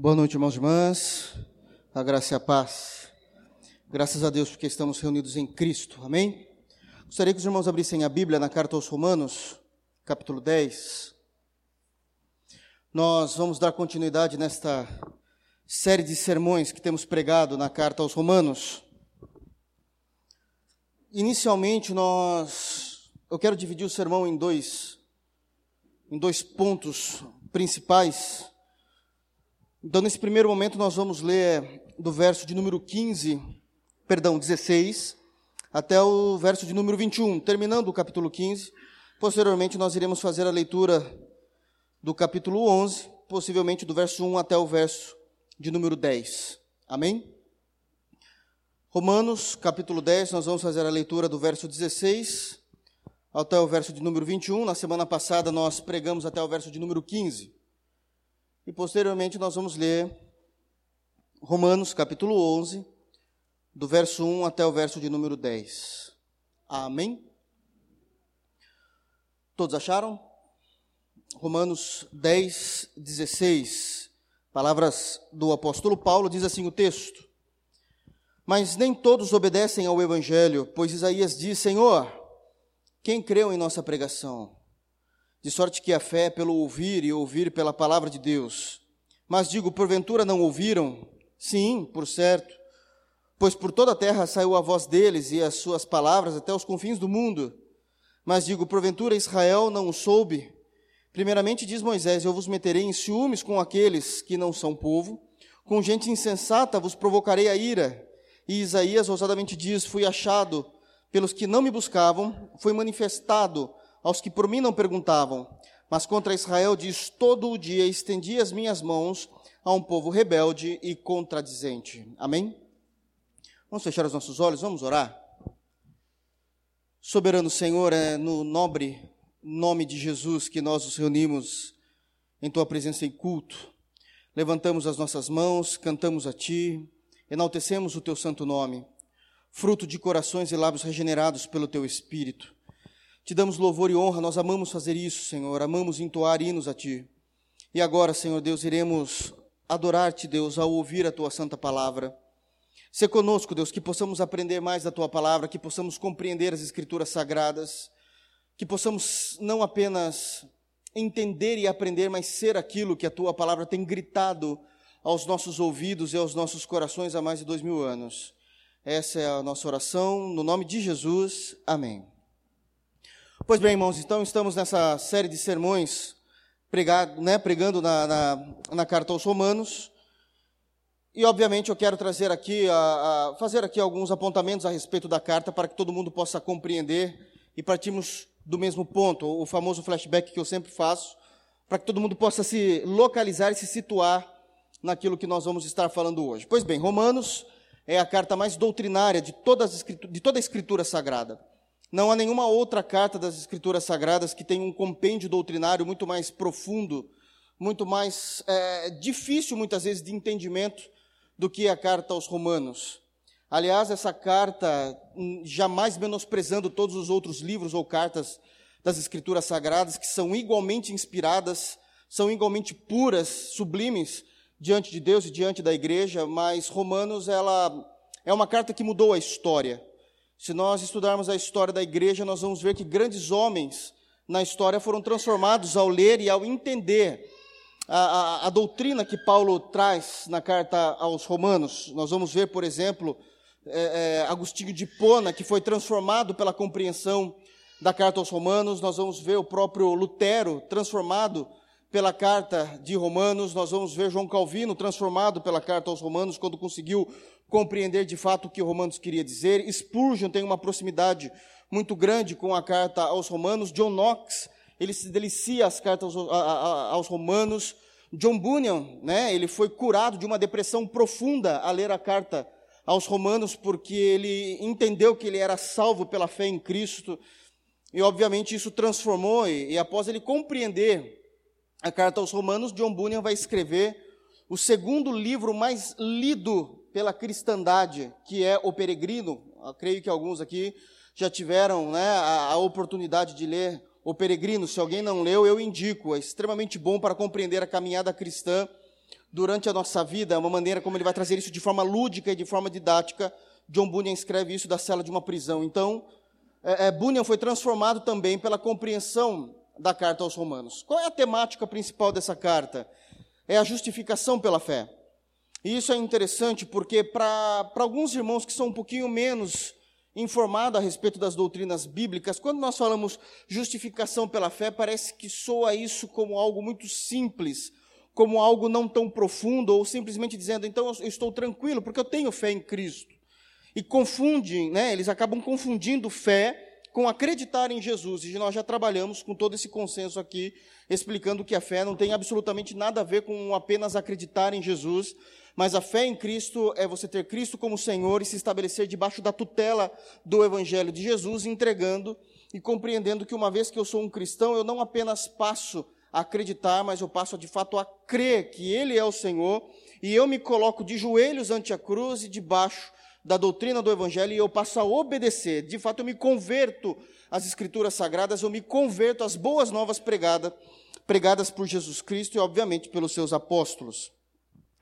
Boa noite, irmãos e irmãs. A graça e a paz. Graças a Deus porque estamos reunidos em Cristo. Amém? Gostaria que os irmãos abrissem a Bíblia na carta aos Romanos, capítulo 10. Nós vamos dar continuidade nesta série de sermões que temos pregado na carta aos Romanos. Inicialmente, nós eu quero dividir o sermão em dois em dois pontos principais. Então, nesse primeiro momento, nós vamos ler do verso de número 15, perdão, 16, até o verso de número 21, terminando o capítulo 15. Posteriormente, nós iremos fazer a leitura do capítulo 11, possivelmente do verso 1 até o verso de número 10. Amém? Romanos, capítulo 10, nós vamos fazer a leitura do verso 16 até o verso de número 21. Na semana passada, nós pregamos até o verso de número 15. E posteriormente nós vamos ler Romanos capítulo 11, do verso 1 até o verso de número 10. Amém? Todos acharam? Romanos 10, 16. Palavras do apóstolo Paulo, diz assim o texto. Mas nem todos obedecem ao evangelho, pois Isaías diz: Senhor, quem creu em nossa pregação? De sorte que a fé é pelo ouvir e ouvir pela palavra de Deus. Mas digo, porventura não ouviram? Sim, por certo. Pois por toda a terra saiu a voz deles e as suas palavras até os confins do mundo. Mas digo, porventura Israel não o soube? Primeiramente diz Moisés: Eu vos meterei em ciúmes com aqueles que não são povo, com gente insensata vos provocarei a ira. E Isaías ousadamente diz: Fui achado pelos que não me buscavam, foi manifestado aos que por mim não perguntavam, mas contra Israel diz: todo o dia estendi as minhas mãos a um povo rebelde e contradizente. Amém? Vamos fechar os nossos olhos, vamos orar. Soberano Senhor, é no nobre nome de Jesus que nós nos reunimos em tua presença em culto. Levantamos as nossas mãos, cantamos a ti, enaltecemos o teu santo nome, fruto de corações e lábios regenerados pelo teu espírito. Te damos louvor e honra, nós amamos fazer isso, Senhor, amamos entoar hinos a Ti. E agora, Senhor Deus, iremos adorar-te, Deus, ao ouvir a Tua santa palavra. Se conosco, Deus, que possamos aprender mais da Tua palavra, que possamos compreender as Escrituras sagradas, que possamos não apenas entender e aprender, mas ser aquilo que a Tua palavra tem gritado aos nossos ouvidos e aos nossos corações há mais de dois mil anos. Essa é a nossa oração, no nome de Jesus. Amém. Pois bem, irmãos, então estamos nessa série de sermões pregado, né, pregando na, na, na, carta aos Romanos. E, obviamente, eu quero trazer aqui, a, a, fazer aqui alguns apontamentos a respeito da carta para que todo mundo possa compreender e partimos do mesmo ponto, o famoso flashback que eu sempre faço, para que todo mundo possa se localizar e se situar naquilo que nós vamos estar falando hoje. Pois bem, Romanos é a carta mais doutrinária de, todas de toda a Escritura Sagrada. Não há nenhuma outra carta das Escrituras Sagradas que tenha um compêndio doutrinário muito mais profundo, muito mais é, difícil, muitas vezes, de entendimento do que a carta aos Romanos. Aliás, essa carta, hum, jamais menosprezando todos os outros livros ou cartas das Escrituras Sagradas, que são igualmente inspiradas, são igualmente puras, sublimes diante de Deus e diante da igreja, mas Romanos ela é uma carta que mudou a história. Se nós estudarmos a história da igreja, nós vamos ver que grandes homens na história foram transformados ao ler e ao entender a, a, a, doutrina que Paulo traz na carta aos Romanos. Nós vamos ver, por exemplo, é, é, Agostinho de Pona, que foi transformado pela compreensão da carta aos Romanos. Nós vamos ver o próprio Lutero transformado pela carta de Romanos. Nós vamos ver João Calvino transformado pela carta aos Romanos, quando conseguiu compreender de fato o que Romanos queria dizer. Spurgeon tem uma proximidade muito grande com a carta aos Romanos. John Knox, ele se delicia as cartas aos, aos Romanos. John Bunyan, né, ele foi curado de uma depressão profunda a ler a carta aos Romanos, porque ele entendeu que ele era salvo pela fé em Cristo. E, obviamente, isso transformou, e, e após ele compreender a carta aos Romanos, John Bunyan vai escrever o segundo livro mais lido pela cristandade, que é o Peregrino. Eu creio que alguns aqui já tiveram né, a, a oportunidade de ler o Peregrino. Se alguém não leu, eu indico. É extremamente bom para compreender a caminhada cristã durante a nossa vida, é uma maneira como ele vai trazer isso de forma lúdica e de forma didática. John Bunyan escreve isso da cela de uma prisão. Então, é, é, Bunyan foi transformado também pela compreensão da carta aos Romanos. Qual é a temática principal dessa carta? É a justificação pela fé. E isso é interessante porque, para alguns irmãos que são um pouquinho menos informados a respeito das doutrinas bíblicas, quando nós falamos justificação pela fé, parece que soa isso como algo muito simples, como algo não tão profundo, ou simplesmente dizendo, então eu estou tranquilo, porque eu tenho fé em Cristo. E confundem, né, eles acabam confundindo fé com acreditar em Jesus. E nós já trabalhamos com todo esse consenso aqui, explicando que a fé não tem absolutamente nada a ver com apenas acreditar em Jesus, mas a fé em Cristo é você ter Cristo como Senhor e se estabelecer debaixo da tutela do Evangelho de Jesus, entregando e compreendendo que uma vez que eu sou um cristão, eu não apenas passo a acreditar, mas eu passo de fato a crer que Ele é o Senhor, e eu me coloco de joelhos ante a cruz e debaixo da doutrina do Evangelho, e eu passo a obedecer. De fato, eu me converto às Escrituras Sagradas, eu me converto às boas novas pregadas, pregadas por Jesus Cristo e, obviamente, pelos seus apóstolos.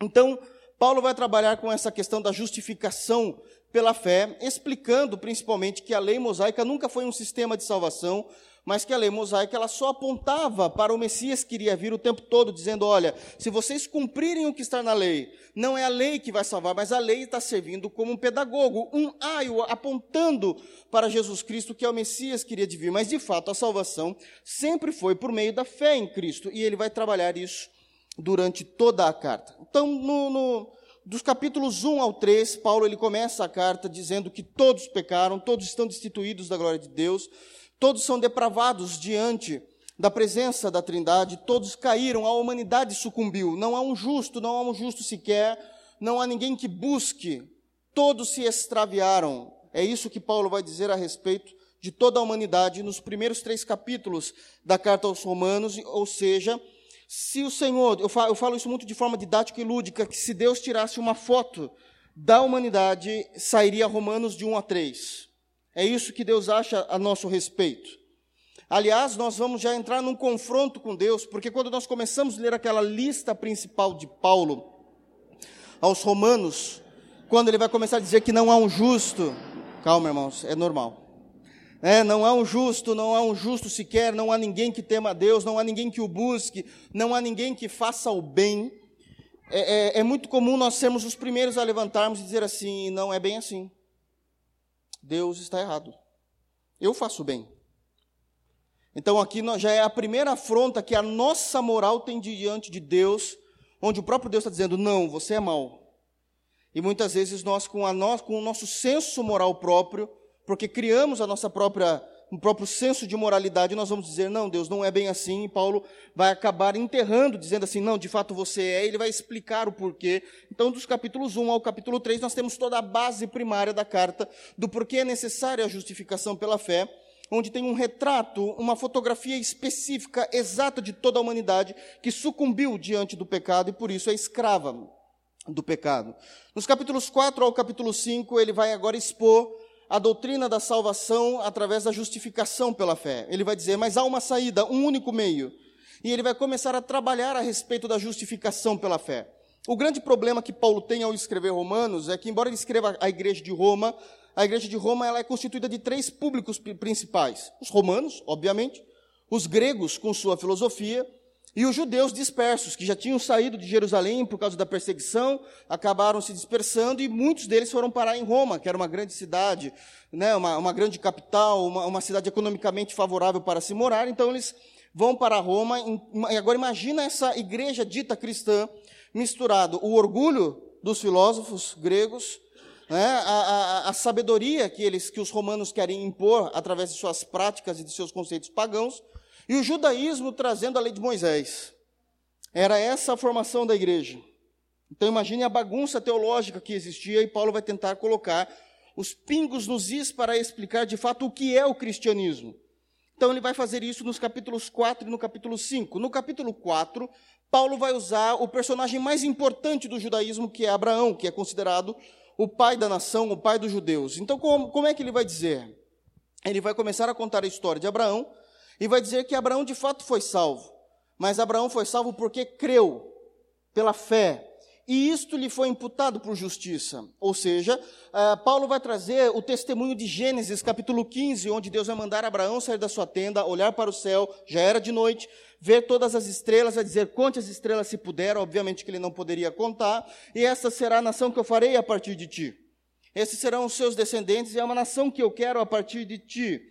Então, Paulo vai trabalhar com essa questão da justificação pela fé, explicando principalmente que a lei mosaica nunca foi um sistema de salvação, mas que a lei mosaica ela só apontava para o Messias que iria vir o tempo todo, dizendo: olha, se vocês cumprirem o que está na lei, não é a lei que vai salvar, mas a lei está servindo como um pedagogo, um aio apontando para Jesus Cristo, que é o Messias que iria vir. Mas de fato a salvação sempre foi por meio da fé em Cristo, e ele vai trabalhar isso durante toda a carta. Então, no, no dos capítulos 1 ao 3, Paulo ele começa a carta dizendo que todos pecaram, todos estão destituídos da glória de Deus, Todos são depravados diante da presença da Trindade, todos caíram, a humanidade sucumbiu. Não há um justo, não há um justo sequer, não há ninguém que busque. Todos se extraviaram. É isso que Paulo vai dizer a respeito de toda a humanidade nos primeiros três capítulos da carta aos Romanos, ou seja, se o Senhor, eu falo, eu falo isso muito de forma didática e lúdica, que se Deus tirasse uma foto da humanidade, sairia Romanos de 1 a 3. É isso que Deus acha a nosso respeito. Aliás, nós vamos já entrar num confronto com Deus, porque quando nós começamos a ler aquela lista principal de Paulo aos Romanos, quando ele vai começar a dizer que não há um justo, calma, irmãos, é normal. É, não há um justo, não há um justo sequer, não há ninguém que tema a Deus, não há ninguém que o busque, não há ninguém que faça o bem. É, é, é muito comum nós sermos os primeiros a levantarmos e dizer assim: não é bem assim. Deus está errado. Eu faço bem. Então aqui já é a primeira afronta que a nossa moral tem diante de Deus, onde o próprio Deus está dizendo, não, você é mau. E muitas vezes nós, com, nós, com o nosso senso moral próprio, porque criamos a nossa própria um próprio senso de moralidade, nós vamos dizer, não, Deus não é bem assim, e Paulo vai acabar enterrando, dizendo assim, não, de fato você é, ele vai explicar o porquê. Então, dos capítulos 1 ao capítulo 3, nós temos toda a base primária da carta do porquê é necessária a justificação pela fé, onde tem um retrato, uma fotografia específica, exata de toda a humanidade que sucumbiu diante do pecado e por isso é escrava do pecado. Nos capítulos 4 ao capítulo 5, ele vai agora expor a doutrina da salvação através da justificação pela fé. Ele vai dizer, mas há uma saída, um único meio. E ele vai começar a trabalhar a respeito da justificação pela fé. O grande problema que Paulo tem ao escrever Romanos é que, embora ele escreva a igreja de Roma, a igreja de Roma ela é constituída de três públicos principais: os romanos, obviamente, os gregos com sua filosofia e os judeus dispersos, que já tinham saído de Jerusalém por causa da perseguição, acabaram se dispersando e muitos deles foram parar em Roma, que era uma grande cidade, né, uma, uma grande capital, uma, uma cidade economicamente favorável para se morar. Então eles vão para Roma. E agora imagina essa igreja dita cristã misturado o orgulho dos filósofos gregos, né, a, a, a, sabedoria que eles, que os romanos querem impor através de suas práticas e de seus conceitos pagãos, e o judaísmo trazendo a lei de Moisés. Era essa a formação da igreja. Então imagine a bagunça teológica que existia e Paulo vai tentar colocar os pingos nos is para explicar de fato o que é o cristianismo. Então ele vai fazer isso nos capítulos 4 e no capítulo 5. No capítulo 4, Paulo vai usar o personagem mais importante do judaísmo, que é Abraão, que é considerado o pai da nação, o pai dos judeus. Então como, como é que ele vai dizer? Ele vai começar a contar a história de Abraão, e vai dizer que Abraão de fato foi salvo. Mas Abraão foi salvo porque creu. pela fé, e isto lhe foi imputado por justiça. Ou seja, uh, Paulo vai trazer o testemunho de Gênesis, capítulo 15, onde Deus vai mandar Abraão sair da sua tenda, olhar para o céu, já era de noite, ver todas as estrelas, vai dizer conte as estrelas se puder, obviamente que ele não poderia contar, e essa será a nação que eu farei a partir de ti. Esses serão os seus descendentes, e é uma nação que eu quero a partir de ti.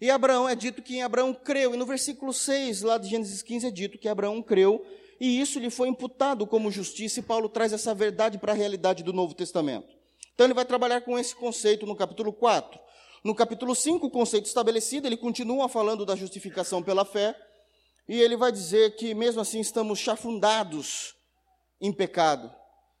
E Abraão é dito que Abraão creu, e no versículo 6, lá de Gênesis 15, é dito que Abraão creu e isso lhe foi imputado como justiça, e Paulo traz essa verdade para a realidade do Novo Testamento. Então ele vai trabalhar com esse conceito no capítulo 4. No capítulo 5, o conceito estabelecido, ele continua falando da justificação pela fé, e ele vai dizer que mesmo assim estamos chafundados em pecado.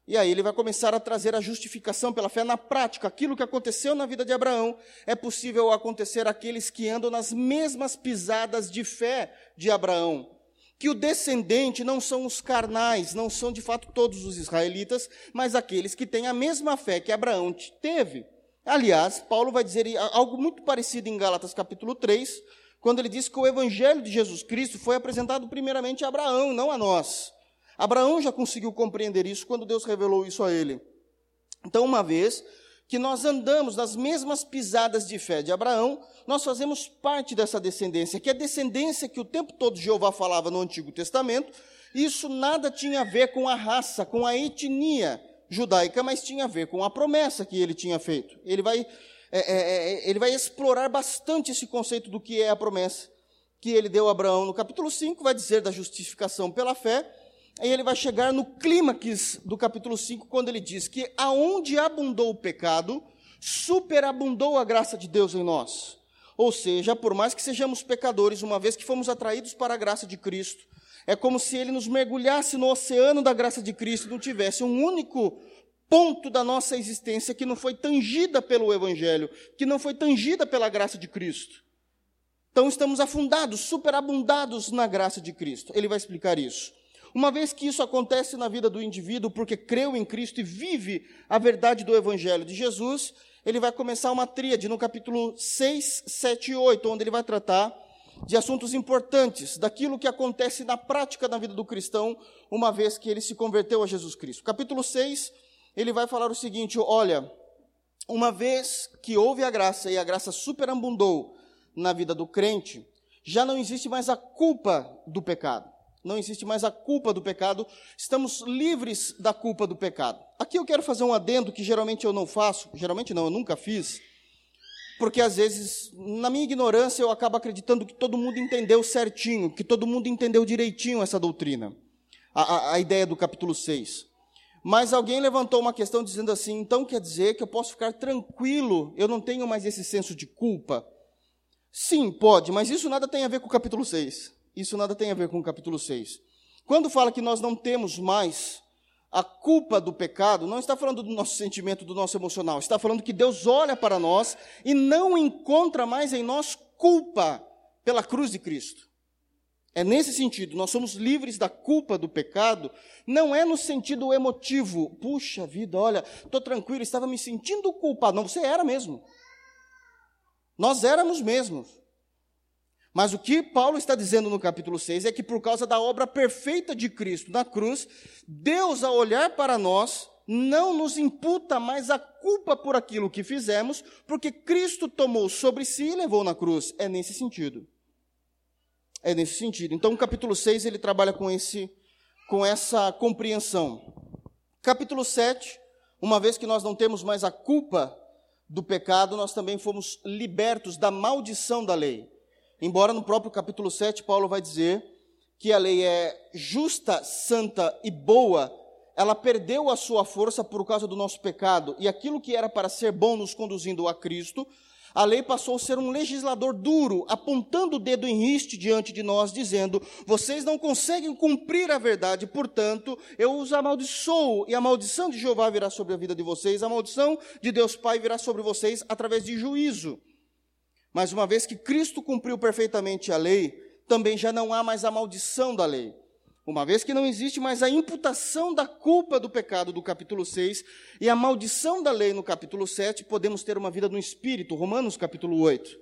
E aí ele vai começar a trazer a justificação pela fé na prática. Aquilo que aconteceu na vida de Abraão é possível acontecer àqueles que andam nas mesmas pisadas de fé de Abraão que o descendente não são os carnais, não são de fato todos os israelitas, mas aqueles que têm a mesma fé que Abraão teve. Aliás, Paulo vai dizer algo muito parecido em Gálatas capítulo 3, quando ele diz que o evangelho de Jesus Cristo foi apresentado primeiramente a Abraão, não a nós. Abraão já conseguiu compreender isso quando Deus revelou isso a ele. Então, uma vez que nós andamos nas mesmas pisadas de fé de Abraão, nós fazemos parte dessa descendência, que é a descendência que o tempo todo Jeová falava no Antigo Testamento, isso nada tinha a ver com a raça, com a etnia judaica, mas tinha a ver com a promessa que ele tinha feito. Ele vai, é, é, é, ele vai explorar bastante esse conceito do que é a promessa que ele deu a Abraão no capítulo 5, vai dizer da justificação pela fé, Aí ele vai chegar no clímax do capítulo 5, quando ele diz que aonde abundou o pecado, superabundou a graça de Deus em nós. Ou seja, por mais que sejamos pecadores, uma vez que fomos atraídos para a graça de Cristo, é como se ele nos mergulhasse no oceano da graça de Cristo e não tivesse um único ponto da nossa existência que não foi tangida pelo Evangelho, que não foi tangida pela graça de Cristo. Então estamos afundados, superabundados na graça de Cristo. Ele vai explicar isso. Uma vez que isso acontece na vida do indivíduo porque creu em Cristo e vive a verdade do Evangelho de Jesus, ele vai começar uma tríade no capítulo 6, 7 e 8, onde ele vai tratar de assuntos importantes, daquilo que acontece na prática na vida do cristão, uma vez que ele se converteu a Jesus Cristo. Capítulo 6, ele vai falar o seguinte: olha, uma vez que houve a graça e a graça superabundou na vida do crente, já não existe mais a culpa do pecado não existe mais a culpa do pecado, estamos livres da culpa do pecado. Aqui eu quero fazer um adendo que geralmente eu não faço, geralmente não, eu nunca fiz, porque às vezes, na minha ignorância, eu acabo acreditando que todo mundo entendeu certinho, que todo mundo entendeu direitinho essa doutrina, a, a, a ideia do capítulo 6. Mas alguém levantou uma questão dizendo assim: então quer dizer que eu posso ficar tranquilo, eu não tenho mais esse senso de culpa? Sim, pode, mas isso nada tem a ver com o capítulo 6 isso nada tem a ver com o capítulo 6. Quando fala que nós não temos mais a culpa do pecado, não está falando do nosso sentimento, do nosso emocional, está falando que Deus olha para nós e não encontra mais em nós culpa pela cruz de Cristo. É nesse sentido, nós somos livres da culpa do pecado, não é no sentido emotivo. Puxa vida, olha, estou tranquilo, estava me sentindo culpado. Não, você era mesmo. Nós éramos mesmos. Mas o que Paulo está dizendo no capítulo 6 é que por causa da obra perfeita de Cristo na cruz, Deus, ao olhar para nós, não nos imputa mais a culpa por aquilo que fizemos, porque Cristo tomou sobre si e levou na cruz. É nesse sentido. É nesse sentido. Então, o capítulo 6 ele trabalha com, esse, com essa compreensão. Capítulo 7, uma vez que nós não temos mais a culpa do pecado, nós também fomos libertos da maldição da lei. Embora no próprio capítulo 7, Paulo vai dizer que a lei é justa, santa e boa, ela perdeu a sua força por causa do nosso pecado, e aquilo que era para ser bom nos conduzindo a Cristo, a lei passou a ser um legislador duro, apontando o dedo em riste diante de nós, dizendo: vocês não conseguem cumprir a verdade, portanto, eu os amaldiçoo, e a maldição de Jeová virá sobre a vida de vocês, a maldição de Deus Pai virá sobre vocês através de juízo. Mas uma vez que Cristo cumpriu perfeitamente a lei, também já não há mais a maldição da lei. Uma vez que não existe mais a imputação da culpa do pecado do capítulo 6 e a maldição da lei no capítulo 7, podemos ter uma vida no espírito, Romanos capítulo 8.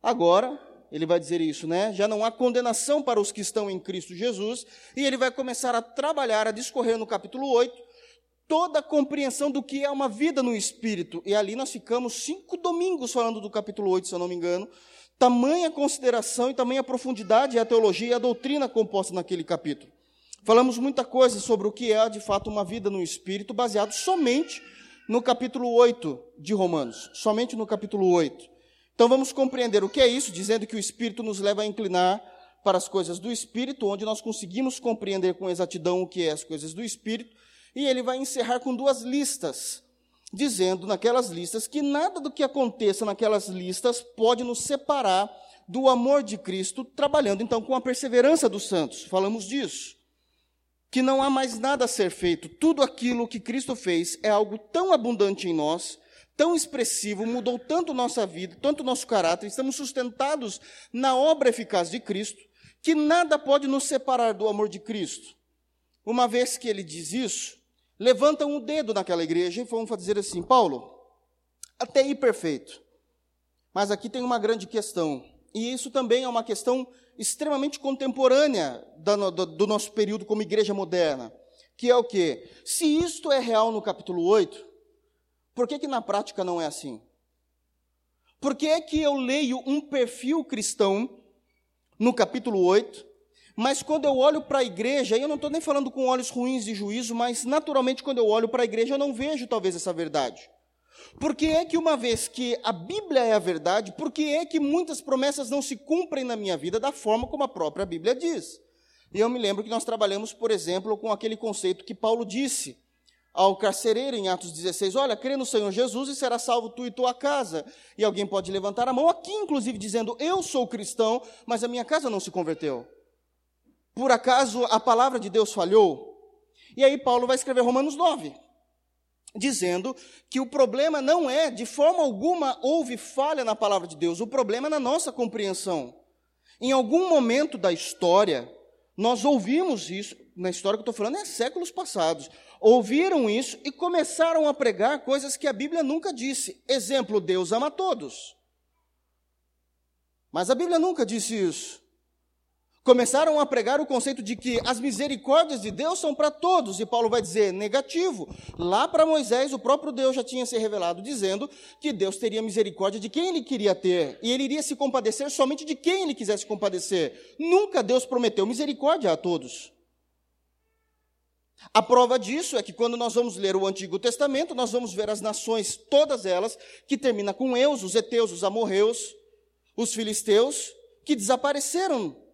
Agora, ele vai dizer isso, né? Já não há condenação para os que estão em Cristo Jesus, e ele vai começar a trabalhar, a discorrer no capítulo 8, toda a compreensão do que é uma vida no Espírito. E ali nós ficamos cinco domingos falando do capítulo 8, se eu não me engano. Tamanha consideração e tamanha profundidade é a teologia e a doutrina composta naquele capítulo. Falamos muita coisa sobre o que é de fato uma vida no Espírito, baseado somente no capítulo 8 de Romanos. Somente no capítulo 8. Então vamos compreender o que é isso, dizendo que o Espírito nos leva a inclinar para as coisas do Espírito, onde nós conseguimos compreender com exatidão o que é as coisas do Espírito, e ele vai encerrar com duas listas, dizendo naquelas listas que nada do que aconteça naquelas listas pode nos separar do amor de Cristo, trabalhando então com a perseverança dos santos. Falamos disso. Que não há mais nada a ser feito, tudo aquilo que Cristo fez é algo tão abundante em nós tão expressivo, mudou tanto nossa vida, tanto nosso caráter, estamos sustentados na obra eficaz de Cristo, que nada pode nos separar do amor de Cristo. Uma vez que ele diz isso, levantam um dedo naquela igreja e vão dizer assim: Paulo, até aí perfeito, mas aqui tem uma grande questão, e isso também é uma questão extremamente contemporânea do, nosso período como igreja moderna, que é o que? Se isto é real no capítulo 8, por que, que na prática não é assim? Por que é que eu leio um perfil cristão no capítulo 8, mas quando eu olho para a igreja, e eu não estou nem falando com olhos ruins de juízo, mas naturalmente quando eu olho para a igreja eu não vejo talvez essa verdade. Por que é que uma vez que a Bíblia é a verdade, por que é que muitas promessas não se cumprem na minha vida da forma como a própria Bíblia diz? E eu me lembro que nós trabalhamos, por exemplo, com aquele conceito que Paulo disse, ao carcereiro em Atos 16: Olha, crê no Senhor Jesus e será salvo tu e tua casa. E alguém pode levantar a mão aqui, inclusive, dizendo: Eu sou cristão, mas a minha casa não se converteu. Por acaso a palavra de Deus falhou? E aí Paulo vai escrever Romanos 9, dizendo que o problema não é, de forma alguma, houve falha na palavra de Deus, o problema é na nossa compreensão. Em algum momento da história, nós ouvimos isso, na história que eu estou falando é séculos passados, ouviram isso e começaram a pregar coisas que a Bíblia nunca disse. Exemplo, Deus ama todos. Mas a Bíblia nunca disse isso. Começaram a pregar o conceito de que as misericórdias de Deus são para todos, e Paulo vai dizer negativo. Lá para Moisés, o próprio Deus já tinha se revelado dizendo que Deus teria misericórdia de quem ele queria ter, e ele iria se compadecer somente de quem ele quisesse compadecer. Nunca Deus prometeu misericórdia a todos. A prova disso é que quando nós vamos ler o Antigo Testamento, nós vamos ver as nações, todas elas, que termina com Eus, os Eteus, os Amorreus, os Filisteus, que desapareceram.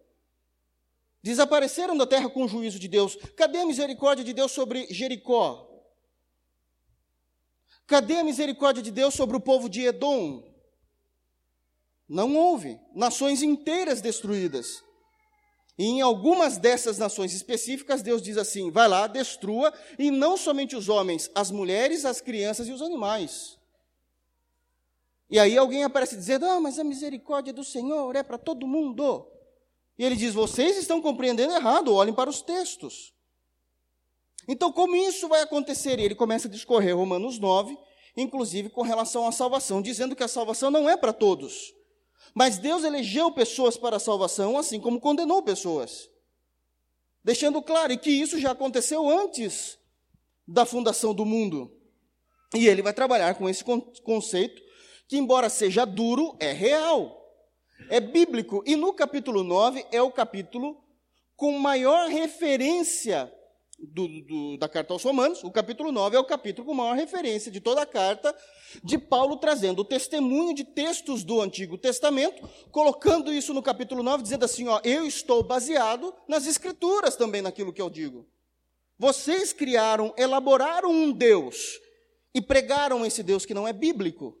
Desapareceram da terra com o juízo de Deus. Cadê a misericórdia de Deus sobre Jericó? Cadê a misericórdia de Deus sobre o povo de Edom? Não houve. Nações inteiras destruídas. E em algumas dessas nações específicas, Deus diz assim: vai lá, destrua, e não somente os homens, as mulheres, as crianças e os animais. E aí alguém aparece dizendo: ah, mas a misericórdia do Senhor é para todo mundo. E ele diz: vocês estão compreendendo errado, olhem para os textos. Então, como isso vai acontecer? E ele começa a discorrer Romanos 9, inclusive com relação à salvação, dizendo que a salvação não é para todos. Mas Deus elegeu pessoas para a salvação, assim como condenou pessoas. Deixando claro que isso já aconteceu antes da fundação do mundo. E ele vai trabalhar com esse conceito, que, embora seja duro, é real. É bíblico. E no capítulo 9 é o capítulo com maior referência do, do, da carta aos Romanos, o capítulo 9 é o capítulo com maior referência de toda a carta, de Paulo trazendo o testemunho de textos do Antigo Testamento, colocando isso no capítulo 9, dizendo assim: ó, eu estou baseado nas Escrituras também naquilo que eu digo. Vocês criaram, elaboraram um Deus e pregaram esse Deus que não é bíblico.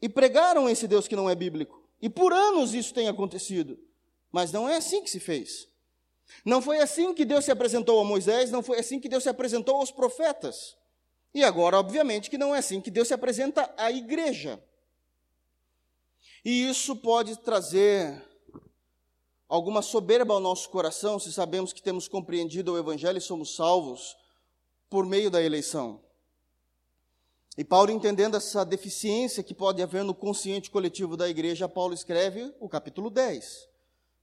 E pregaram esse Deus que não é bíblico. E por anos isso tem acontecido. Mas não é assim que se fez. Não foi assim que Deus se apresentou a Moisés, não foi assim que Deus se apresentou aos profetas. E agora, obviamente, que não é assim que Deus se apresenta à igreja. E isso pode trazer alguma soberba ao nosso coração, se sabemos que temos compreendido o Evangelho e somos salvos por meio da eleição. E Paulo, entendendo essa deficiência que pode haver no consciente coletivo da igreja, Paulo escreve o capítulo 10,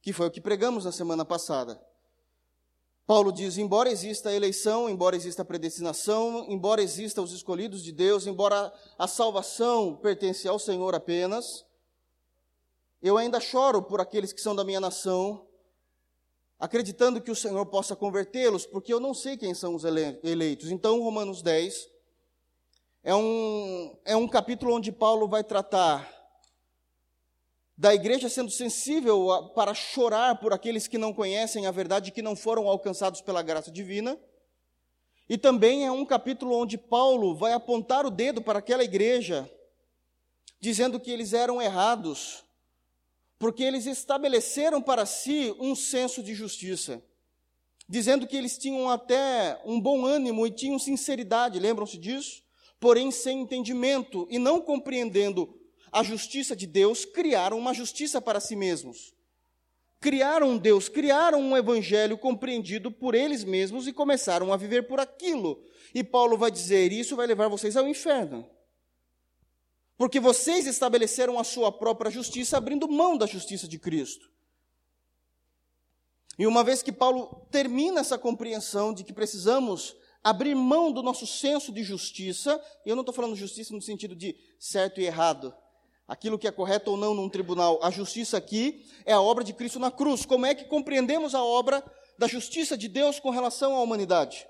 que foi o que pregamos na semana passada. Paulo diz: embora exista a eleição, embora exista a predestinação, embora exista os escolhidos de Deus, embora a salvação pertence ao Senhor apenas, eu ainda choro por aqueles que são da minha nação, acreditando que o Senhor possa convertê-los, porque eu não sei quem são os eleitos. Então, Romanos 10 é um, é um capítulo onde Paulo vai tratar da igreja sendo sensível a, para chorar por aqueles que não conhecem a verdade, que não foram alcançados pela graça divina. E também é um capítulo onde Paulo vai apontar o dedo para aquela igreja, dizendo que eles eram errados, porque eles estabeleceram para si um senso de justiça, dizendo que eles tinham até um bom ânimo e tinham sinceridade, lembram-se disso? Porém, sem entendimento e não compreendendo a justiça de Deus, criaram uma justiça para si mesmos. Criaram um Deus, criaram um evangelho compreendido por eles mesmos e começaram a viver por aquilo. E Paulo vai dizer: Isso vai levar vocês ao inferno. Porque vocês estabeleceram a sua própria justiça, abrindo mão da justiça de Cristo. E uma vez que Paulo termina essa compreensão de que precisamos abrir mão do nosso senso de justiça, e eu não estou falando justiça no sentido de certo e errado, aquilo que é correto ou não num tribunal. A justiça aqui é a obra de Cristo na cruz. Como é que compreendemos a obra da justiça de Deus com relação à humanidade?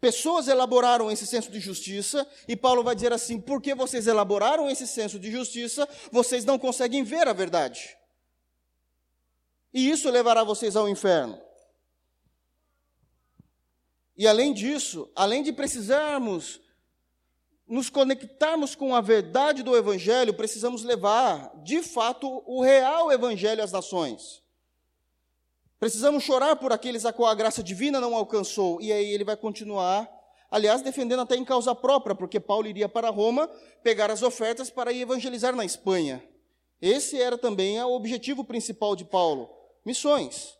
Pessoas elaboraram esse senso de justiça, e Paulo vai dizer assim: porque vocês elaboraram esse senso de justiça, vocês não conseguem ver a verdade. E isso levará vocês ao inferno. E além disso, além de precisarmos nos conectarmos com a verdade do Evangelho, precisamos levar, de fato, o real Evangelho às nações. Precisamos chorar por aqueles a qual a graça divina não alcançou. E aí ele vai continuar, aliás, defendendo até em causa própria, porque Paulo iria para Roma pegar as ofertas para ir evangelizar na Espanha. Esse era também o objetivo principal de Paulo: missões.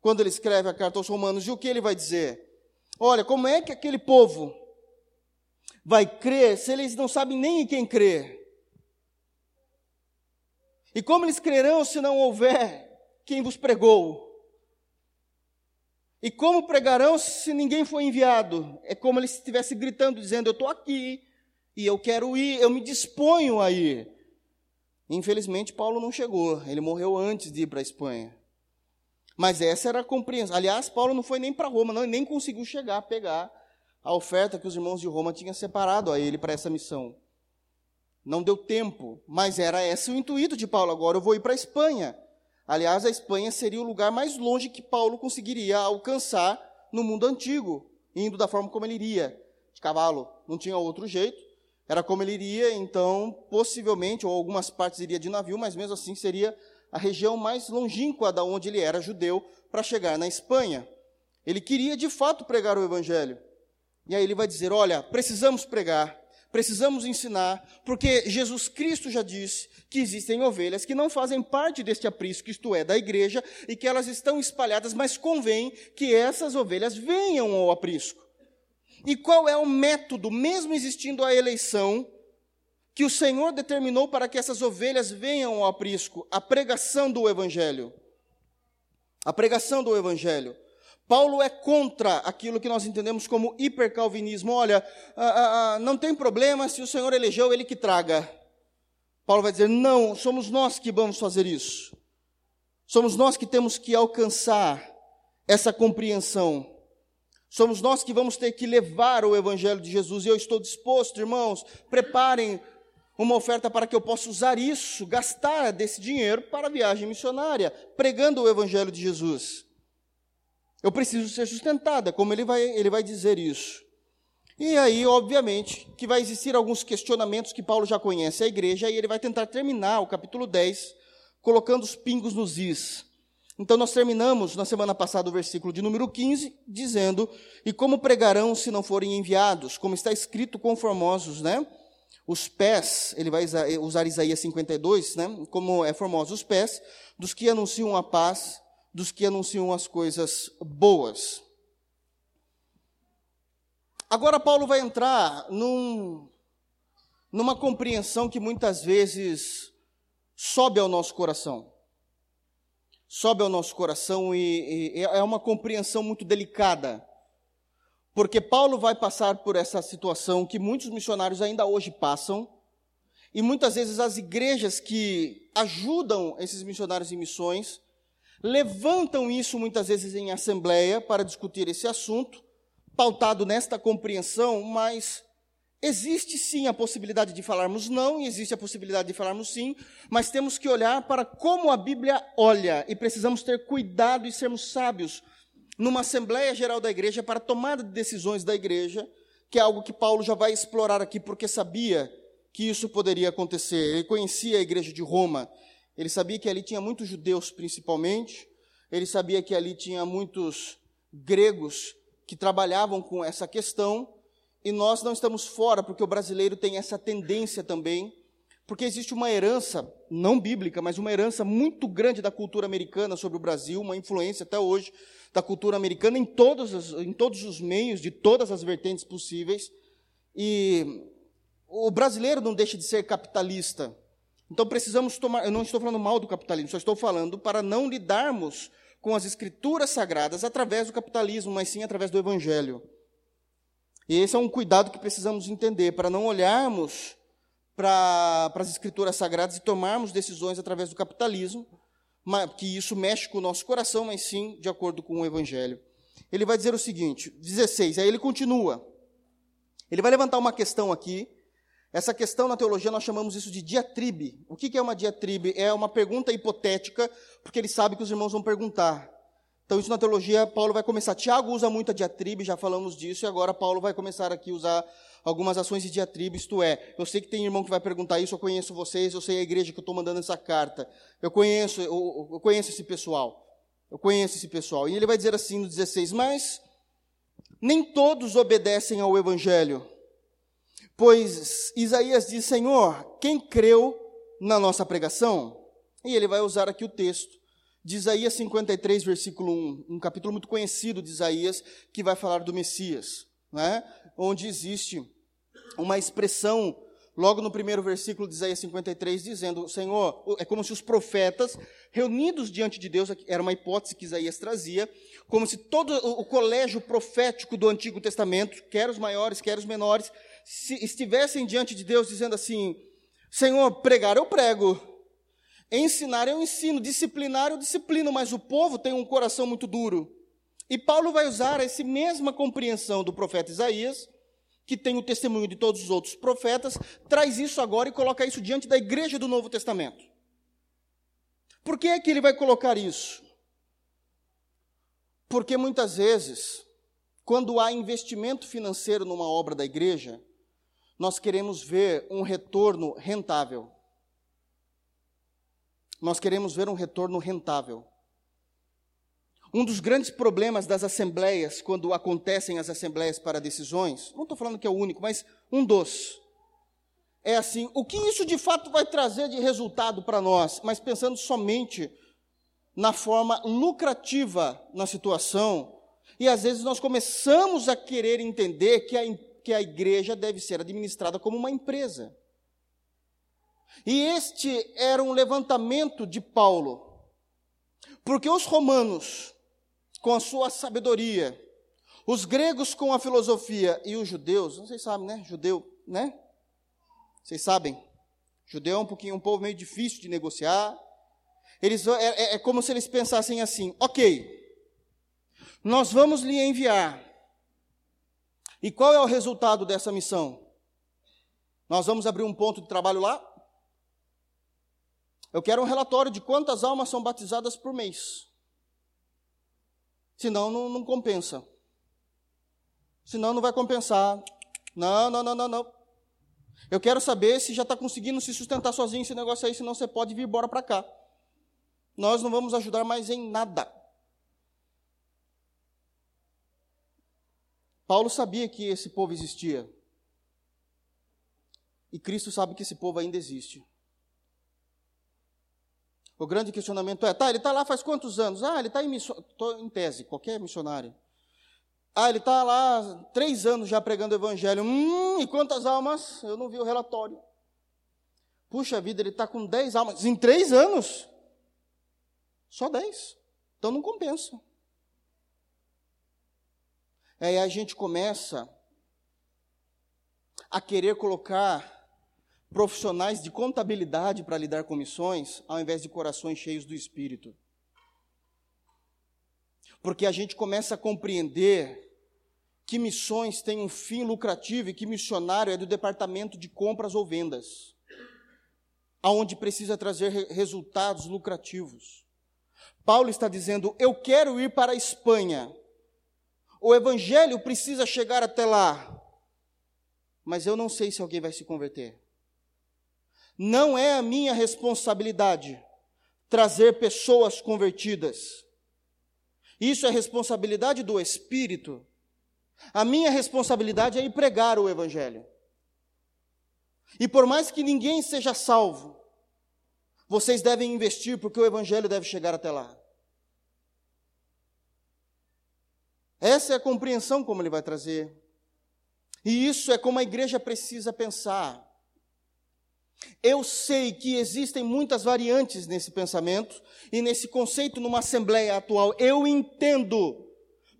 Quando ele escreve a carta aos Romanos, e o que ele vai dizer? Olha, como é que aquele povo vai crer se eles não sabem nem em quem crer? E como eles crerão se não houver quem vos pregou? E como pregarão se ninguém foi enviado? É como ele estivesse gritando, dizendo: Eu estou aqui e eu quero ir, eu me disponho a ir. Infelizmente, Paulo não chegou, ele morreu antes de ir para a Espanha. Mas essa era a compreensão. Aliás, Paulo não foi nem para Roma, não, nem conseguiu chegar a pegar a oferta que os irmãos de Roma tinham separado a ele para essa missão. Não deu tempo, mas era esse o intuito de Paulo. Agora eu vou ir para a Espanha. Aliás, a Espanha seria o lugar mais longe que Paulo conseguiria alcançar no mundo antigo, indo da forma como ele iria, de cavalo. Não tinha outro jeito. Era como ele iria, então, possivelmente, ou algumas partes iria de navio, mas mesmo assim seria a região mais longínqua da onde ele era judeu para chegar na Espanha. Ele queria de fato pregar o evangelho. E aí ele vai dizer: "Olha, precisamos pregar, precisamos ensinar, porque Jesus Cristo já disse que existem ovelhas que não fazem parte deste aprisco, isto é, da igreja, e que elas estão espalhadas, mas convém que essas ovelhas venham ao aprisco. E qual é o método, mesmo existindo a eleição, que o Senhor determinou para que essas ovelhas venham ao aprisco? A pregação do Evangelho. A pregação do Evangelho. Paulo é contra aquilo que nós entendemos como hipercalvinismo. Olha, ah, ah, ah, não tem problema se o Senhor elegeu, ele que traga. Paulo vai dizer: não, somos nós que vamos fazer isso. Somos nós que temos que alcançar essa compreensão. Somos nós que vamos ter que levar o Evangelho de Jesus. E eu estou disposto, irmãos, preparem uma oferta para que eu possa usar isso, gastar desse dinheiro para a viagem missionária, pregando o Evangelho de Jesus. Eu preciso ser sustentada, como ele vai, ele vai dizer isso. E aí, obviamente, que vai existir alguns questionamentos que Paulo já conhece a igreja, e ele vai tentar terminar o capítulo 10 colocando os pingos nos is. Então, nós terminamos na semana passada o versículo de número 15, dizendo: E como pregarão se não forem enviados? Como está escrito, conformosos, né? Os pés, ele vai usar Isaías 52, né? Como é formosos os pés dos que anunciam a paz dos que anunciam as coisas boas. Agora, Paulo vai entrar num, numa compreensão que muitas vezes sobe ao nosso coração. Sobe ao nosso coração e, e é uma compreensão muito delicada. Porque Paulo vai passar por essa situação que muitos missionários ainda hoje passam, e muitas vezes as igrejas que ajudam esses missionários em missões levantam isso muitas vezes em assembleia para discutir esse assunto, pautado nesta compreensão, mas existe sim a possibilidade de falarmos não e existe a possibilidade de falarmos sim, mas temos que olhar para como a Bíblia olha e precisamos ter cuidado e sermos sábios numa Assembleia Geral da Igreja para tomada de decisões da igreja, que é algo que Paulo já vai explorar aqui porque sabia que isso poderia acontecer. Ele conhecia a igreja de Roma, ele sabia que ali tinha muitos judeus principalmente, ele sabia que ali tinha muitos gregos que trabalhavam com essa questão, e nós não estamos fora, porque o brasileiro tem essa tendência também, porque existe uma herança, não bíblica, mas uma herança muito grande da cultura americana sobre o Brasil, uma influência até hoje da cultura americana em todos os, em todos os meios, de todas as vertentes possíveis. E o brasileiro não deixa de ser capitalista. Então precisamos tomar. Eu não estou falando mal do capitalismo, só estou falando para não lidarmos com as escrituras sagradas através do capitalismo, mas sim através do evangelho. E esse é um cuidado que precisamos entender, para não olharmos para, para as escrituras sagradas e tomarmos decisões através do capitalismo, que isso mexe com o nosso coração, mas sim de acordo com o evangelho. Ele vai dizer o seguinte, 16, aí ele continua. Ele vai levantar uma questão aqui. Essa questão na teologia nós chamamos isso de diatribe. O que é uma diatribe? É uma pergunta hipotética, porque ele sabe que os irmãos vão perguntar. Então, isso na teologia, Paulo vai começar. Tiago usa muito a diatribe, já falamos disso, e agora Paulo vai começar aqui a usar algumas ações de diatribe, isto é, eu sei que tem irmão que vai perguntar isso, eu conheço vocês, eu sei a igreja que eu estou mandando essa carta, eu conheço, eu, eu conheço esse pessoal, eu conheço esse pessoal. E ele vai dizer assim no 16, mas nem todos obedecem ao Evangelho, pois Isaías diz, Senhor, quem creu na nossa pregação? E ele vai usar aqui o texto de Isaías 53, versículo 1, um capítulo muito conhecido de Isaías, que vai falar do Messias, né? onde existe uma expressão, logo no primeiro versículo de Isaías 53, dizendo: Senhor, é como se os profetas, reunidos diante de Deus, era uma hipótese que Isaías trazia, como se todo o colégio profético do Antigo Testamento, quer os maiores, quer os menores, estivessem diante de Deus dizendo assim: Senhor, pregar eu prego, Ensinar eu ensino, disciplinar eu disciplino, mas o povo tem um coração muito duro. E Paulo vai usar essa mesma compreensão do profeta Isaías, que tem o testemunho de todos os outros profetas, traz isso agora e coloca isso diante da igreja do Novo Testamento. Por que é que ele vai colocar isso? Porque muitas vezes, quando há investimento financeiro numa obra da igreja, nós queremos ver um retorno rentável. Nós queremos ver um retorno rentável. Um dos grandes problemas das assembleias, quando acontecem as assembleias para decisões, não estou falando que é o único, mas um dos, é assim: o que isso de fato vai trazer de resultado para nós? Mas pensando somente na forma lucrativa na situação, e às vezes nós começamos a querer entender que a, que a igreja deve ser administrada como uma empresa. E este era um levantamento de Paulo, porque os romanos, com a sua sabedoria, os gregos com a filosofia e os judeus, vocês sabem, né? Judeu, né? Vocês sabem, judeu é um pouquinho um povo meio difícil de negociar. Eles é, é, é como se eles pensassem assim: ok, nós vamos lhe enviar. E qual é o resultado dessa missão? Nós vamos abrir um ponto de trabalho lá? Eu quero um relatório de quantas almas são batizadas por mês. Senão não, não compensa. Senão não vai compensar. Não, não, não, não, não. Eu quero saber se já está conseguindo se sustentar sozinho esse negócio aí, senão você pode vir embora para cá. Nós não vamos ajudar mais em nada. Paulo sabia que esse povo existia. E Cristo sabe que esse povo ainda existe. O grande questionamento é: tá, ele está lá faz quantos anos? Ah, ele está em, em tese, qualquer missionário. Ah, ele está lá três anos já pregando o evangelho. Hum, e quantas almas? Eu não vi o relatório. Puxa vida, ele está com dez almas. Em três anos? Só dez. Então não compensa. Aí a gente começa a querer colocar profissionais de contabilidade para lidar com missões, ao invés de corações cheios do Espírito. Porque a gente começa a compreender que missões têm um fim lucrativo e que missionário é do departamento de compras ou vendas, aonde precisa trazer resultados lucrativos. Paulo está dizendo: Eu quero ir para a Espanha. O evangelho precisa chegar até lá. Mas eu não sei se alguém vai se converter. Não é a minha responsabilidade trazer pessoas convertidas. Isso é responsabilidade do Espírito. A minha responsabilidade é ir pregar o Evangelho. E por mais que ninguém seja salvo, vocês devem investir porque o Evangelho deve chegar até lá. Essa é a compreensão como ele vai trazer. E isso é como a igreja precisa pensar. Eu sei que existem muitas variantes nesse pensamento e nesse conceito numa assembleia atual. Eu entendo.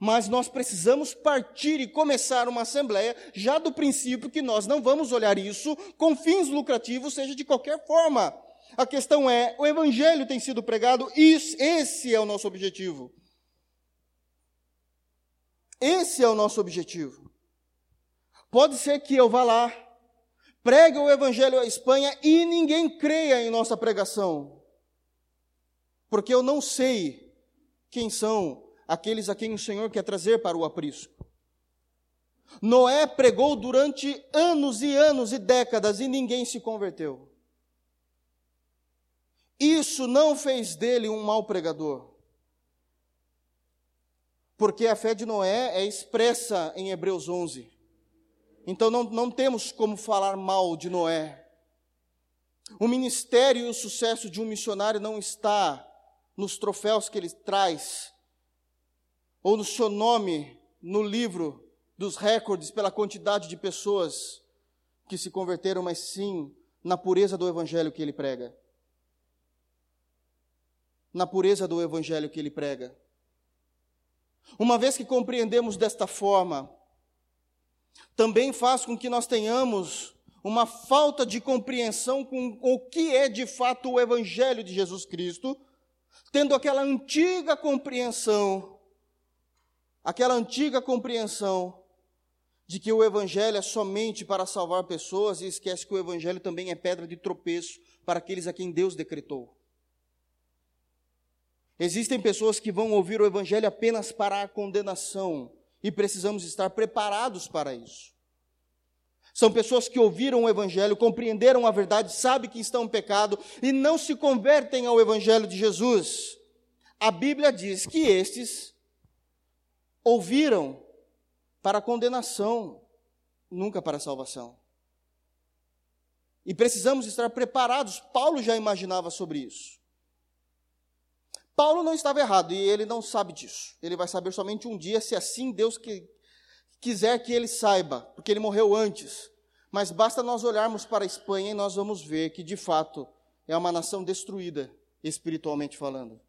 Mas nós precisamos partir e começar uma assembleia já do princípio que nós não vamos olhar isso com fins lucrativos, seja de qualquer forma. A questão é: o evangelho tem sido pregado, isso, esse é o nosso objetivo. Esse é o nosso objetivo. Pode ser que eu vá lá, pregue o evangelho à Espanha e ninguém creia em nossa pregação. Porque eu não sei quem são aqueles a quem o Senhor quer trazer para o aprisco. Noé pregou durante anos e anos e décadas e ninguém se converteu. Isso não fez dele um mau pregador. Porque a fé de Noé é expressa em Hebreus 11. Então não, não temos como falar mal de Noé. O ministério e o sucesso de um missionário não está nos troféus que ele traz, ou no seu nome no livro dos recordes pela quantidade de pessoas que se converteram, mas sim na pureza do evangelho que ele prega. Na pureza do evangelho que ele prega. Uma vez que compreendemos desta forma, também faz com que nós tenhamos uma falta de compreensão com o que é de fato o Evangelho de Jesus Cristo, tendo aquela antiga compreensão, aquela antiga compreensão de que o Evangelho é somente para salvar pessoas e esquece que o Evangelho também é pedra de tropeço para aqueles a quem Deus decretou. Existem pessoas que vão ouvir o Evangelho apenas para a condenação, e precisamos estar preparados para isso. São pessoas que ouviram o Evangelho, compreenderam a verdade, sabem que estão em pecado e não se convertem ao Evangelho de Jesus. A Bíblia diz que estes ouviram para condenação, nunca para salvação. E precisamos estar preparados. Paulo já imaginava sobre isso. Paulo não estava errado e ele não sabe disso. Ele vai saber somente um dia, se assim Deus que, quiser que ele saiba, porque ele morreu antes. Mas basta nós olharmos para a Espanha e nós vamos ver que, de fato, é uma nação destruída, espiritualmente falando.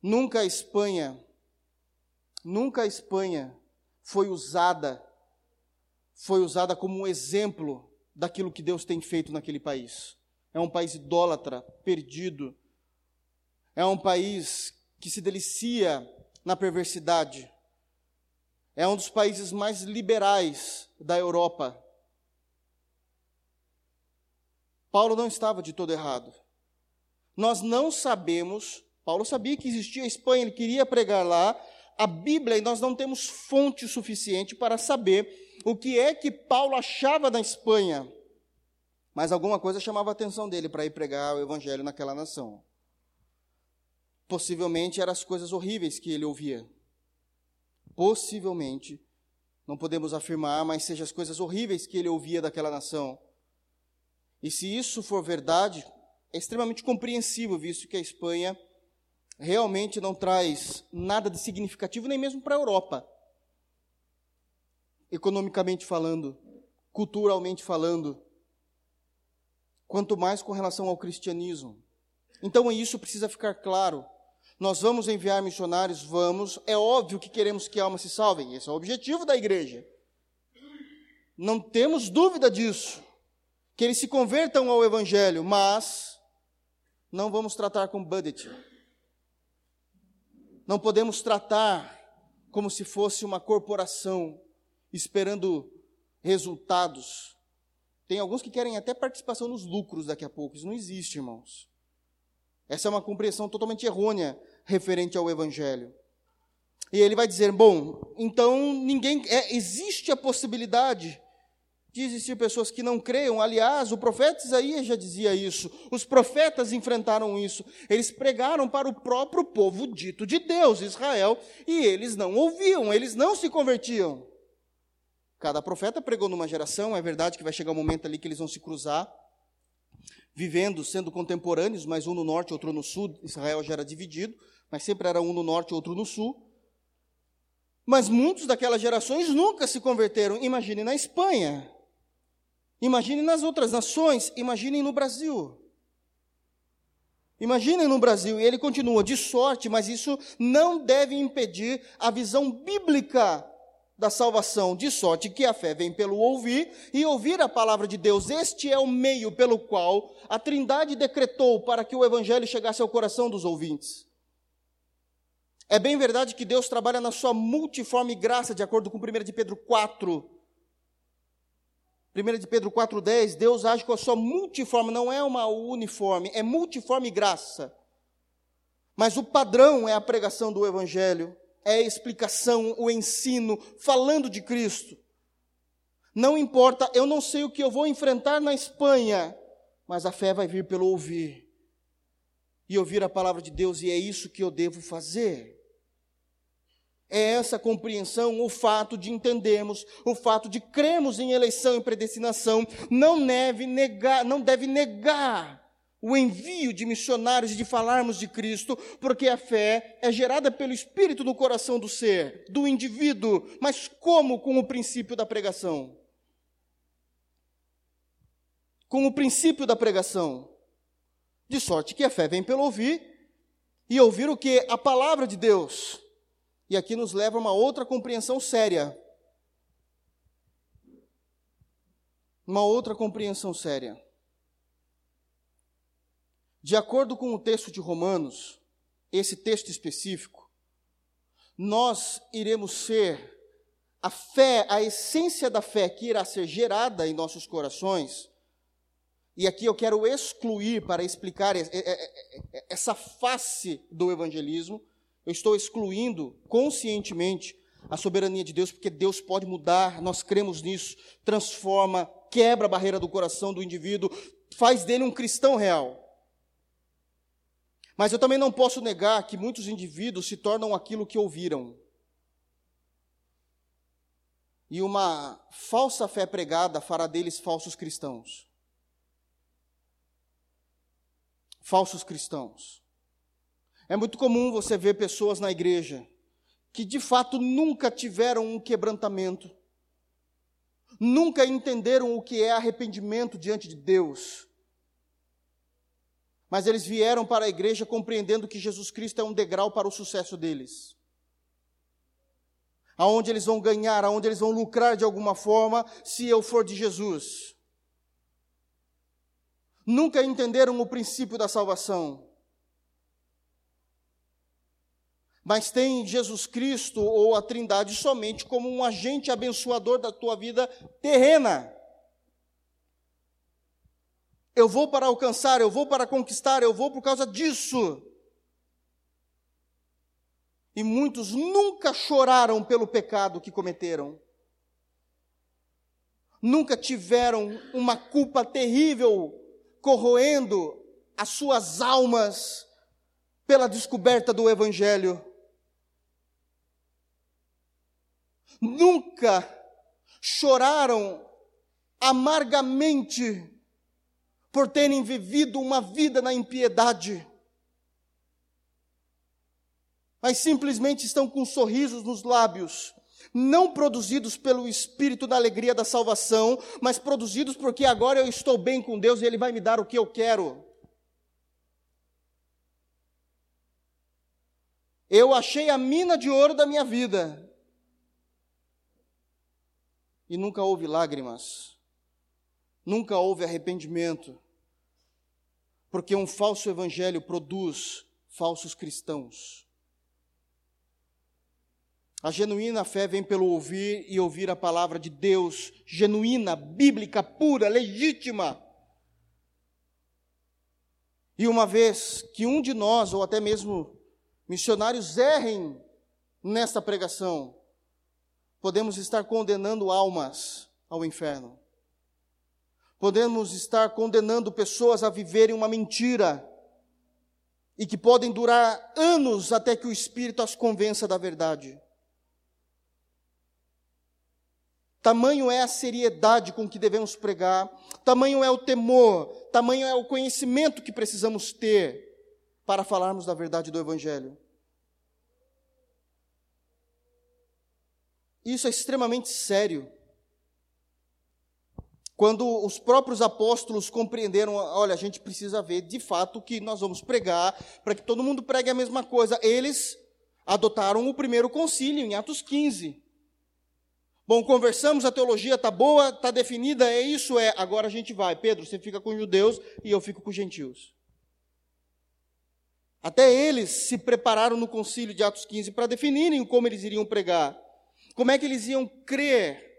Nunca a Espanha, nunca a Espanha foi usada, foi usada como um exemplo daquilo que Deus tem feito naquele país. É um país idólatra, perdido, é um país que se delicia na perversidade. É um dos países mais liberais da Europa. Paulo não estava de todo errado. Nós não sabemos, Paulo sabia que existia a Espanha, ele queria pregar lá, a Bíblia, e nós não temos fonte suficiente para saber o que é que Paulo achava da Espanha. Mas alguma coisa chamava a atenção dele para ir pregar o evangelho naquela nação. Possivelmente eram as coisas horríveis que ele ouvia. Possivelmente, não podemos afirmar, mas seja as coisas horríveis que ele ouvia daquela nação. E se isso for verdade, é extremamente compreensível, visto que a Espanha realmente não traz nada de significativo, nem mesmo para a Europa. economicamente falando, culturalmente falando, quanto mais com relação ao cristianismo. Então isso precisa ficar claro. Nós vamos enviar missionários, vamos. É óbvio que queremos que almas se salvem. Esse é o objetivo da igreja. Não temos dúvida disso. Que eles se convertam ao evangelho, mas não vamos tratar com budget. Não podemos tratar como se fosse uma corporação esperando resultados. Tem alguns que querem até participação nos lucros daqui a pouco. Isso não existe, irmãos. Essa é uma compreensão totalmente errônea referente ao Evangelho. E ele vai dizer: bom, então ninguém. É, existe a possibilidade de existir pessoas que não creiam. Aliás, o profeta Isaías já dizia isso. Os profetas enfrentaram isso. Eles pregaram para o próprio povo dito de Deus, Israel, e eles não ouviam, eles não se convertiam. Cada profeta pregou numa geração, é verdade que vai chegar um momento ali que eles vão se cruzar, vivendo, sendo contemporâneos, mas um no norte, outro no sul. Israel já era dividido, mas sempre era um no norte, outro no sul. Mas muitos daquelas gerações nunca se converteram. Imagine na Espanha. Imagine nas outras nações. Imaginem no Brasil. Imaginem no Brasil. E ele continua, de sorte, mas isso não deve impedir a visão bíblica da salvação, de sorte que a fé vem pelo ouvir e ouvir a palavra de Deus. Este é o meio pelo qual a Trindade decretou para que o evangelho chegasse ao coração dos ouvintes. É bem verdade que Deus trabalha na sua multiforme graça, de acordo com 1 de Pedro 4. 1 de Pedro 4,10, Deus age com a sua multiforme, não é uma uniforme, é multiforme graça. Mas o padrão é a pregação do Evangelho é a explicação, o ensino, falando de Cristo. Não importa, eu não sei o que eu vou enfrentar na Espanha, mas a fé vai vir pelo ouvir. E ouvir a palavra de Deus, e é isso que eu devo fazer. É essa compreensão, o fato de entendermos, o fato de cremos em eleição e predestinação, não deve negar, não deve negar o envio de missionários e de falarmos de Cristo, porque a fé é gerada pelo Espírito no coração do ser, do indivíduo, mas como com o princípio da pregação? Com o princípio da pregação. De sorte que a fé vem pelo ouvir, e ouvir o que? A palavra de Deus. E aqui nos leva a uma outra compreensão séria. Uma outra compreensão séria. De acordo com o texto de Romanos, esse texto específico, nós iremos ser a fé, a essência da fé que irá ser gerada em nossos corações. E aqui eu quero excluir para explicar essa face do evangelismo. Eu estou excluindo conscientemente a soberania de Deus, porque Deus pode mudar, nós cremos nisso, transforma, quebra a barreira do coração do indivíduo, faz dele um cristão real. Mas eu também não posso negar que muitos indivíduos se tornam aquilo que ouviram. E uma falsa fé pregada fará deles falsos cristãos. Falsos cristãos. É muito comum você ver pessoas na igreja que de fato nunca tiveram um quebrantamento, nunca entenderam o que é arrependimento diante de Deus, mas eles vieram para a igreja compreendendo que Jesus Cristo é um degrau para o sucesso deles. Aonde eles vão ganhar, aonde eles vão lucrar de alguma forma, se eu for de Jesus. Nunca entenderam o princípio da salvação. Mas tem Jesus Cristo ou a Trindade somente como um agente abençoador da tua vida terrena. Eu vou para alcançar, eu vou para conquistar, eu vou por causa disso. E muitos nunca choraram pelo pecado que cometeram. Nunca tiveram uma culpa terrível corroendo as suas almas pela descoberta do Evangelho. Nunca choraram amargamente por terem vivido uma vida na impiedade, mas simplesmente estão com sorrisos nos lábios, não produzidos pelo espírito da alegria da salvação, mas produzidos porque agora eu estou bem com Deus e Ele vai me dar o que eu quero. Eu achei a mina de ouro da minha vida. E nunca houve lágrimas, nunca houve arrependimento, porque um falso evangelho produz falsos cristãos. A genuína fé vem pelo ouvir e ouvir a palavra de Deus, genuína, bíblica, pura, legítima. E uma vez que um de nós, ou até mesmo missionários, errem nesta pregação, podemos estar condenando almas ao inferno. Podemos estar condenando pessoas a viverem uma mentira e que podem durar anos até que o Espírito as convença da verdade. Tamanho é a seriedade com que devemos pregar, tamanho é o temor, tamanho é o conhecimento que precisamos ter para falarmos da verdade do Evangelho. Isso é extremamente sério. Quando os próprios apóstolos compreenderam, olha, a gente precisa ver de fato que nós vamos pregar, para que todo mundo pregue a mesma coisa, eles adotaram o primeiro concílio em Atos 15. Bom, conversamos, a teologia está boa, está definida, é isso, é. Agora a gente vai. Pedro, você fica com os judeus e eu fico com os gentios. Até eles se prepararam no concílio de Atos 15 para definirem como eles iriam pregar. Como é que eles iam crer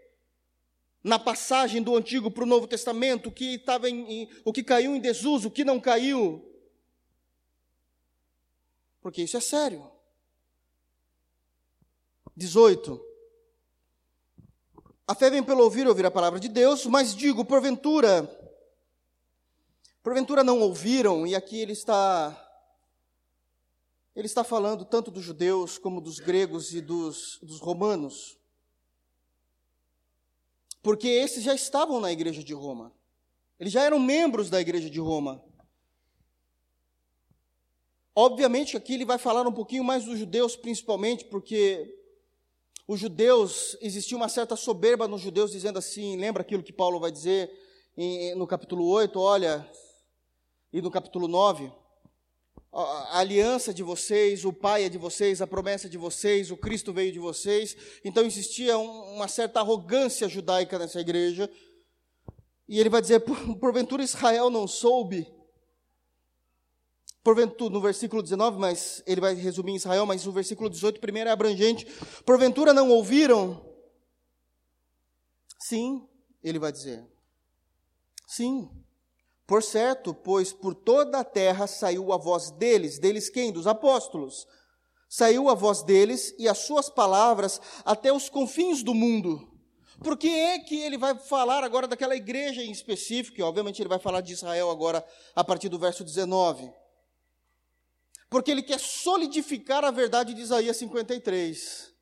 na passagem do Antigo para o Novo Testamento, o que, estava em, em, o que caiu em desuso, o que não caiu. Porque isso é sério. 18. A fé vem pelo ouvir, ouvir a palavra de Deus, mas digo, porventura, porventura não ouviram, e aqui ele está, ele está falando tanto dos judeus como dos gregos e dos, dos romanos, porque esses já estavam na igreja de Roma, eles já eram membros da igreja de Roma. Obviamente aqui ele vai falar um pouquinho mais dos judeus, principalmente, porque os judeus, existia uma certa soberba nos judeus, dizendo assim: lembra aquilo que Paulo vai dizer em, no capítulo 8, olha, e no capítulo 9? A aliança de vocês, o Pai é de vocês, a promessa de vocês, o Cristo veio de vocês. Então existia uma certa arrogância judaica nessa igreja. E ele vai dizer: porventura Israel não soube Porventura, no versículo 19, mas ele vai resumir em Israel, mas o versículo 18 primeiro é abrangente. Porventura não ouviram? Sim, ele vai dizer. Sim. Por certo, pois por toda a terra saiu a voz deles, deles quem? Dos apóstolos. Saiu a voz deles e as suas palavras até os confins do mundo. Por que é que ele vai falar agora daquela igreja em específico? E, obviamente ele vai falar de Israel agora a partir do verso 19 porque ele quer solidificar a verdade de Isaías 53.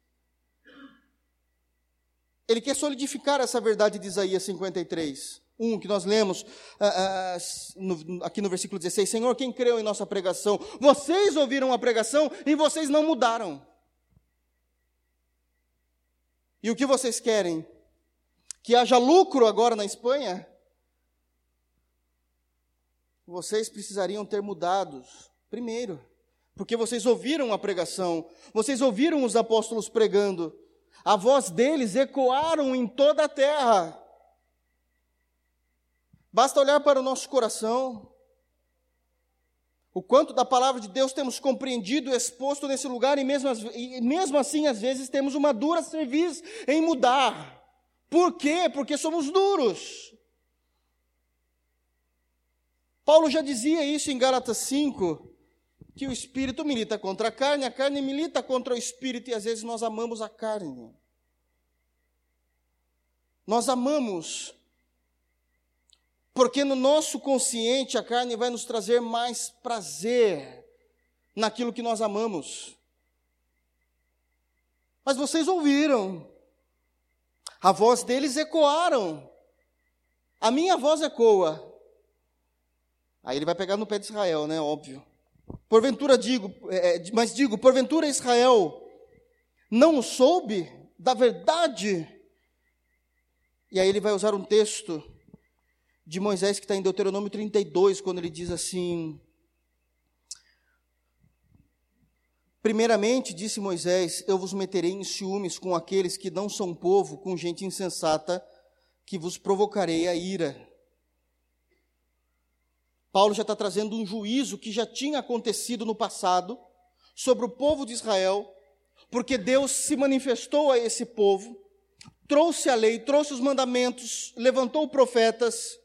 Ele quer solidificar essa verdade de Isaías 53. Um que nós lemos uh, uh, no, aqui no versículo 16: Senhor, quem creu em nossa pregação? Vocês ouviram a pregação e vocês não mudaram. E o que vocês querem? Que haja lucro agora na Espanha? Vocês precisariam ter mudados primeiro porque vocês ouviram a pregação, vocês ouviram os apóstolos pregando, a voz deles ecoaram em toda a terra. Basta olhar para o nosso coração, o quanto da palavra de Deus temos compreendido, exposto nesse lugar, e mesmo, e mesmo assim, às vezes, temos uma dura serviço em mudar. Por quê? Porque somos duros. Paulo já dizia isso em Gálatas 5, que o espírito milita contra a carne, a carne milita contra o espírito e às vezes nós amamos a carne. Nós amamos, porque no nosso consciente a carne vai nos trazer mais prazer naquilo que nós amamos. Mas vocês ouviram, a voz deles ecoaram, a minha voz ecoa. Aí ele vai pegar no pé de Israel, né? Óbvio. Porventura digo, é, é, mas digo, porventura Israel não soube da verdade. E aí ele vai usar um texto de Moisés que está em Deuteronômio 32, quando ele diz assim: Primeiramente, disse Moisés: Eu vos meterei em ciúmes com aqueles que não são povo, com gente insensata, que vos provocarei a ira. Paulo já está trazendo um juízo que já tinha acontecido no passado sobre o povo de Israel, porque Deus se manifestou a esse povo, trouxe a lei, trouxe os mandamentos, levantou profetas,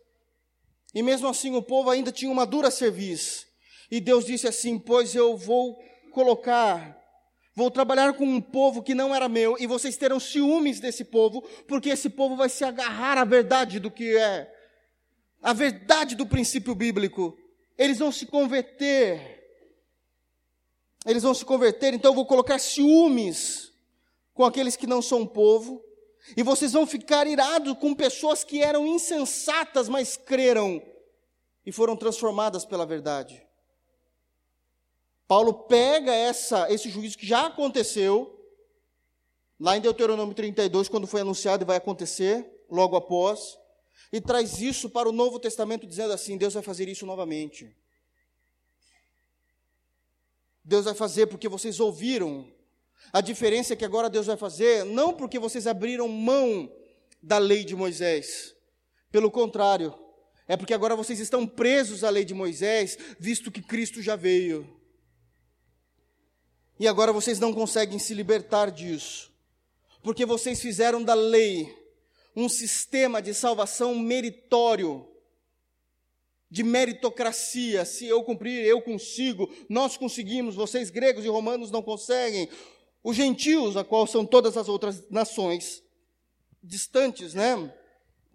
e mesmo assim o povo ainda tinha uma dura serviço. E Deus disse assim: Pois eu vou colocar, vou trabalhar com um povo que não era meu, e vocês terão ciúmes desse povo, porque esse povo vai se agarrar à verdade do que é, a verdade do princípio bíblico. Eles vão se converter. Eles vão se converter, então eu vou colocar ciúmes com aqueles que não são povo, e vocês vão ficar irados com pessoas que eram insensatas, mas creram e foram transformadas pela verdade. Paulo pega essa, esse juízo que já aconteceu, lá em Deuteronômio 32, quando foi anunciado e vai acontecer, logo após, e traz isso para o Novo Testamento, dizendo assim: Deus vai fazer isso novamente. Deus vai fazer porque vocês ouviram a diferença é que agora Deus vai fazer, não porque vocês abriram mão da lei de Moisés, pelo contrário, é porque agora vocês estão presos à lei de Moisés, visto que Cristo já veio. E agora vocês não conseguem se libertar disso, porque vocês fizeram da lei um sistema de salvação meritório, de meritocracia. Se eu cumprir, eu consigo, nós conseguimos, vocês gregos e romanos não conseguem. Os gentios, a qual são todas as outras nações distantes, né?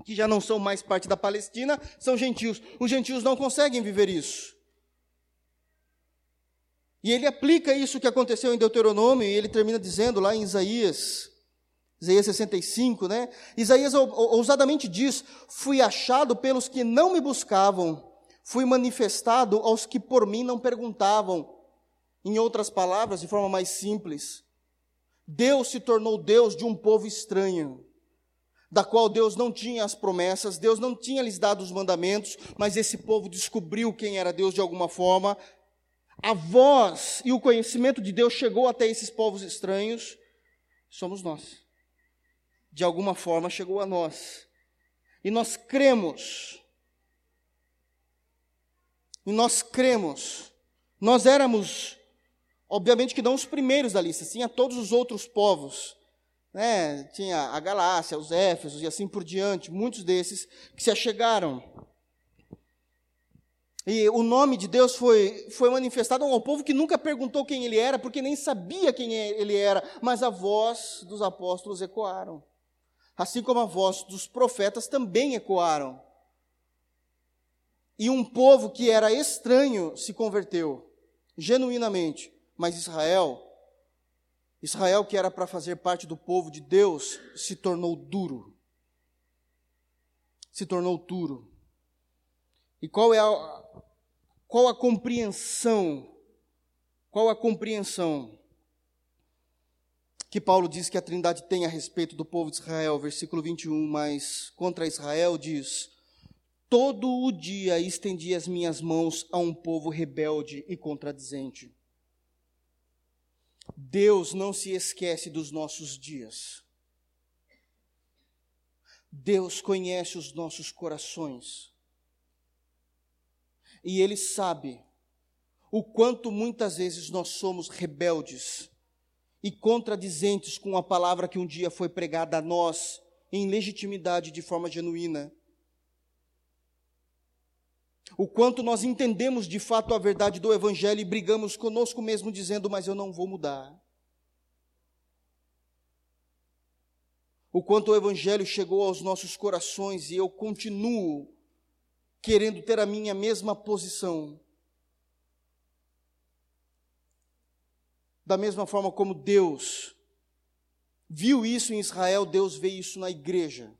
Que já não são mais parte da Palestina, são gentios. Os gentios não conseguem viver isso. E ele aplica isso que aconteceu em Deuteronômio, e ele termina dizendo lá em Isaías, Isaías 65, né? Isaías ousadamente diz: Fui achado pelos que não me buscavam, fui manifestado aos que por mim não perguntavam. Em outras palavras, de forma mais simples, Deus se tornou Deus de um povo estranho, da qual Deus não tinha as promessas, Deus não tinha lhes dado os mandamentos, mas esse povo descobriu quem era Deus de alguma forma. A voz e o conhecimento de Deus chegou até esses povos estranhos, somos nós. De alguma forma chegou a nós. E nós cremos. E nós cremos. Nós éramos Obviamente que não os primeiros da lista, tinha todos os outros povos. Né? Tinha a Galácia, os Éfesos e assim por diante, muitos desses que se achegaram. E o nome de Deus foi, foi manifestado ao povo que nunca perguntou quem ele era, porque nem sabia quem ele era, mas a voz dos apóstolos ecoaram. Assim como a voz dos profetas também ecoaram. E um povo que era estranho se converteu, genuinamente. Mas Israel, Israel que era para fazer parte do povo de Deus, se tornou duro. Se tornou duro. E qual é a, qual a compreensão? Qual a compreensão que Paulo diz que a Trindade tem a respeito do povo de Israel? Versículo 21, mas contra Israel diz: Todo o dia estendi as minhas mãos a um povo rebelde e contradizente. Deus não se esquece dos nossos dias. Deus conhece os nossos corações. E Ele sabe o quanto muitas vezes nós somos rebeldes e contradizentes com a palavra que um dia foi pregada a nós em legitimidade de forma genuína. O quanto nós entendemos de fato a verdade do Evangelho e brigamos conosco mesmo, dizendo: Mas eu não vou mudar. O quanto o Evangelho chegou aos nossos corações e eu continuo querendo ter a minha mesma posição. Da mesma forma como Deus viu isso em Israel, Deus vê isso na igreja.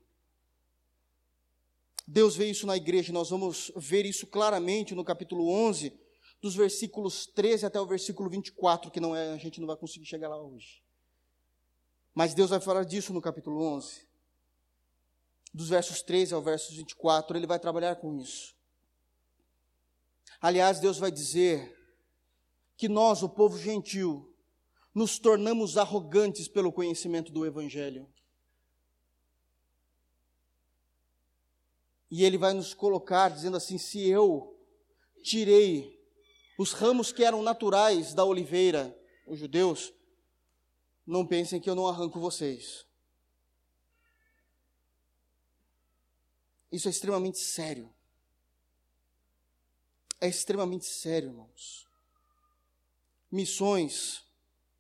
Deus vê isso na igreja, nós vamos ver isso claramente no capítulo 11, dos versículos 13 até o versículo 24, que não é, a gente não vai conseguir chegar lá hoje. Mas Deus vai falar disso no capítulo 11. Dos versos 13 ao versos 24, ele vai trabalhar com isso. Aliás, Deus vai dizer que nós, o povo gentil, nos tornamos arrogantes pelo conhecimento do Evangelho. E ele vai nos colocar dizendo assim: se eu tirei os ramos que eram naturais da oliveira, os judeus, não pensem que eu não arranco vocês. Isso é extremamente sério. É extremamente sério, irmãos. Missões,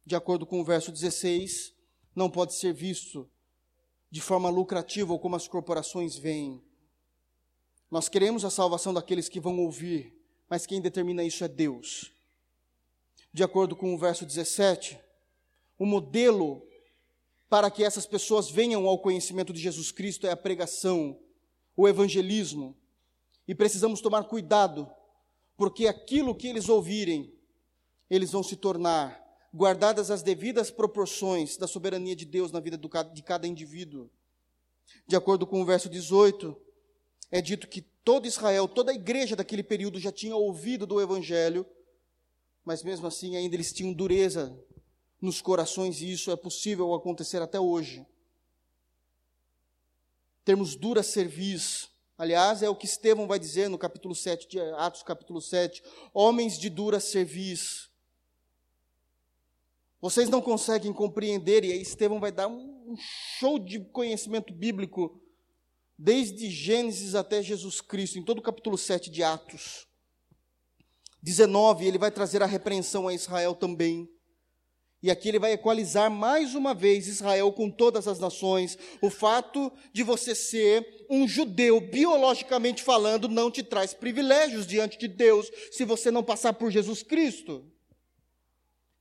de acordo com o verso 16, não pode ser visto de forma lucrativa ou como as corporações veem. Nós queremos a salvação daqueles que vão ouvir, mas quem determina isso é Deus. De acordo com o verso 17, o modelo para que essas pessoas venham ao conhecimento de Jesus Cristo é a pregação, o evangelismo. E precisamos tomar cuidado, porque aquilo que eles ouvirem, eles vão se tornar, guardadas as devidas proporções da soberania de Deus na vida de cada indivíduo. De acordo com o verso 18, é dito que todo Israel, toda a igreja daquele período já tinha ouvido do evangelho, mas mesmo assim ainda eles tinham dureza nos corações e isso é possível acontecer até hoje. Termos dura cerviz. Aliás, é o que Estevão vai dizer no capítulo 7 de Atos, capítulo 7. Homens de dura cerviz. Vocês não conseguem compreender, e aí Estevão vai dar um show de conhecimento bíblico, desde Gênesis até Jesus Cristo, em todo o capítulo 7 de Atos. 19, ele vai trazer a repreensão a Israel também. E aqui ele vai equalizar mais uma vez Israel com todas as nações. O fato de você ser um judeu, biologicamente falando, não te traz privilégios diante de Deus se você não passar por Jesus Cristo.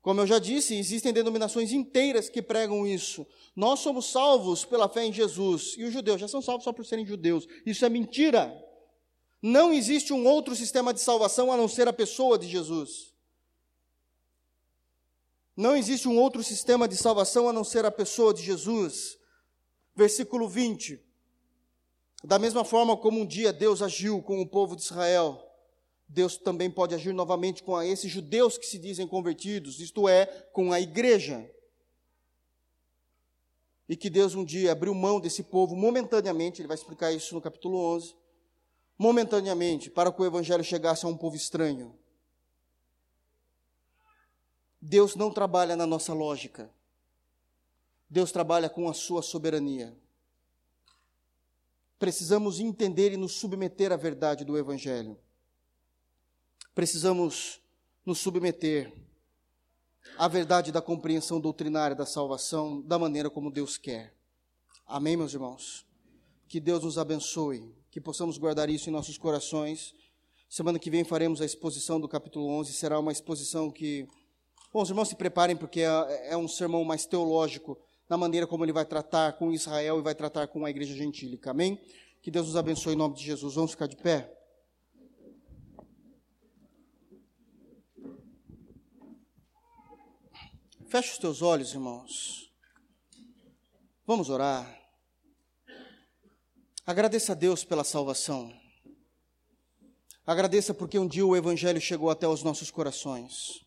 Como eu já disse, existem denominações inteiras que pregam isso. Nós somos salvos pela fé em Jesus e os judeus já são salvos só por serem judeus. Isso é mentira. Não existe um outro sistema de salvação a não ser a pessoa de Jesus. Não existe um outro sistema de salvação a não ser a pessoa de Jesus. Versículo 20. Da mesma forma como um dia Deus agiu com o povo de Israel, Deus também pode agir novamente com esses judeus que se dizem convertidos, isto é, com a igreja. E que Deus um dia abriu mão desse povo momentaneamente, ele vai explicar isso no capítulo 11, momentaneamente, para que o evangelho chegasse a um povo estranho. Deus não trabalha na nossa lógica. Deus trabalha com a sua soberania. Precisamos entender e nos submeter à verdade do Evangelho. Precisamos nos submeter à verdade da compreensão doutrinária da salvação da maneira como Deus quer. Amém, meus irmãos? Que Deus nos abençoe, que possamos guardar isso em nossos corações. Semana que vem faremos a exposição do capítulo 11, será uma exposição que Bom, os irmãos se preparem porque é, é um sermão mais teológico na maneira como ele vai tratar com Israel e vai tratar com a igreja gentílica. Amém? Que Deus nos abençoe em nome de Jesus. Vamos ficar de pé? Feche os teus olhos, irmãos. Vamos orar. Agradeça a Deus pela salvação. Agradeça porque um dia o Evangelho chegou até os nossos corações.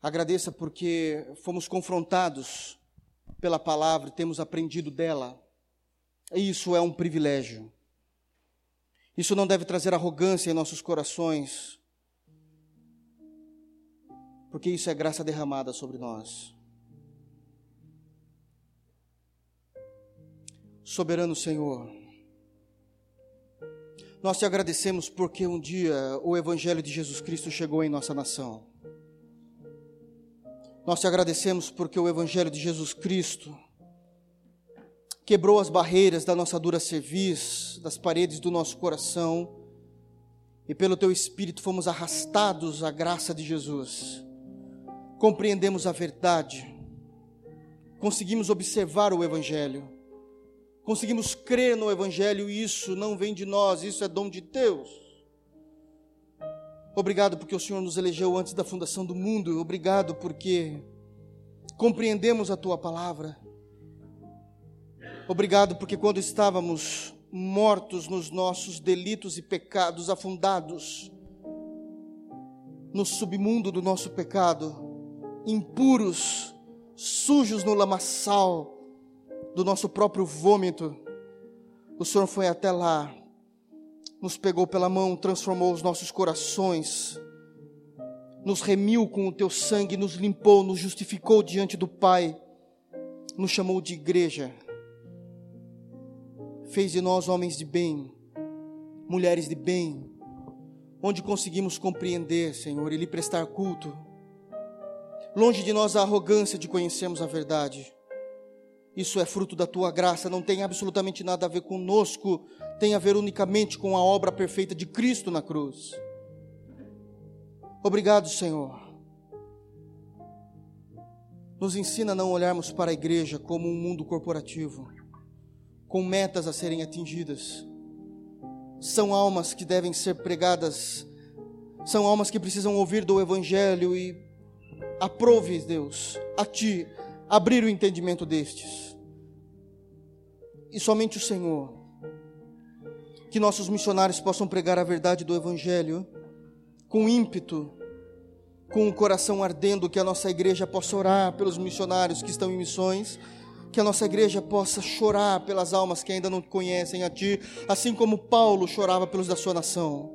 Agradeça porque fomos confrontados pela palavra, temos aprendido dela. E isso é um privilégio. Isso não deve trazer arrogância em nossos corações, porque isso é graça derramada sobre nós. Soberano Senhor, nós te agradecemos porque um dia o Evangelho de Jesus Cristo chegou em nossa nação. Nós te agradecemos porque o Evangelho de Jesus Cristo quebrou as barreiras da nossa dura cerviz, das paredes do nosso coração, e pelo teu Espírito fomos arrastados à graça de Jesus. Compreendemos a verdade, conseguimos observar o Evangelho, conseguimos crer no Evangelho, e isso não vem de nós, isso é dom de Deus. Obrigado porque o Senhor nos elegeu antes da fundação do mundo. Obrigado porque compreendemos a tua palavra. Obrigado porque quando estávamos mortos nos nossos delitos e pecados, afundados no submundo do nosso pecado, impuros, sujos no lamaçal do nosso próprio vômito, o Senhor foi até lá, nos pegou pela mão, transformou os nossos corações, nos remiu com o teu sangue, nos limpou, nos justificou diante do Pai, nos chamou de igreja, fez de nós homens de bem, mulheres de bem, onde conseguimos compreender, Senhor, e lhe prestar culto. Longe de nós a arrogância de conhecermos a verdade. Isso é fruto da tua graça, não tem absolutamente nada a ver conosco, tem a ver unicamente com a obra perfeita de Cristo na cruz. Obrigado, Senhor. Nos ensina a não olharmos para a igreja como um mundo corporativo, com metas a serem atingidas. São almas que devem ser pregadas, são almas que precisam ouvir do Evangelho e aprove, Deus, a Ti abrir o entendimento destes. E somente o Senhor, que nossos missionários possam pregar a verdade do Evangelho com ímpeto, com o coração ardendo, que a nossa igreja possa orar pelos missionários que estão em missões, que a nossa igreja possa chorar pelas almas que ainda não conhecem a Ti, assim como Paulo chorava pelos da sua nação.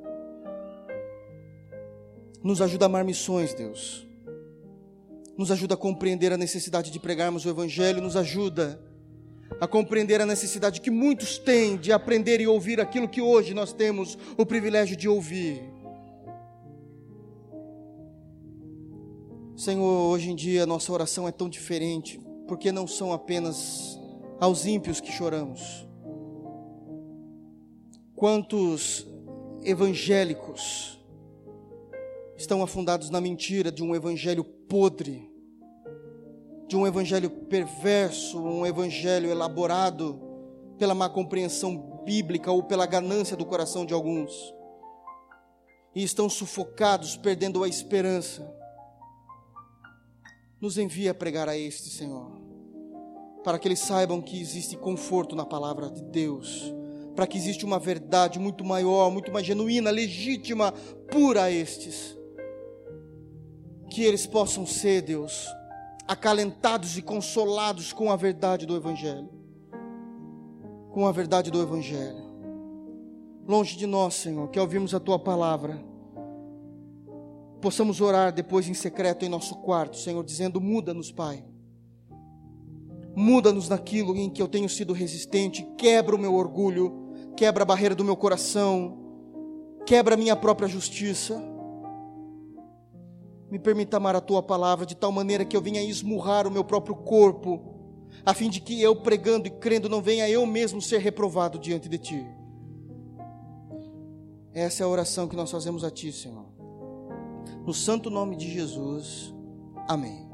Nos ajuda a amar missões, Deus. Nos ajuda a compreender a necessidade de pregarmos o Evangelho, nos ajuda a compreender a necessidade que muitos têm de aprender e ouvir aquilo que hoje nós temos o privilégio de ouvir. Senhor, hoje em dia nossa oração é tão diferente, porque não são apenas aos ímpios que choramos. Quantos evangélicos estão afundados na mentira de um evangelho podre, de um evangelho perverso, um evangelho elaborado pela má compreensão bíblica ou pela ganância do coração de alguns, e estão sufocados, perdendo a esperança nos envia a pregar a este, Senhor, para que eles saibam que existe conforto na palavra de Deus, para que existe uma verdade muito maior, muito mais genuína, legítima, pura a estes. Que eles possam ser, Deus, acalentados e consolados com a verdade do Evangelho. Com a verdade do Evangelho. Longe de nós, Senhor, que ouvimos a tua palavra possamos orar depois em secreto em nosso quarto, Senhor, dizendo: muda-nos, Pai. Muda-nos naquilo em que eu tenho sido resistente, quebra o meu orgulho, quebra a barreira do meu coração, quebra a minha própria justiça. Me permita amar a tua palavra de tal maneira que eu venha esmurrar o meu próprio corpo, a fim de que eu pregando e crendo não venha eu mesmo ser reprovado diante de ti. Essa é a oração que nós fazemos a ti, Senhor. No santo nome de Jesus. Amém.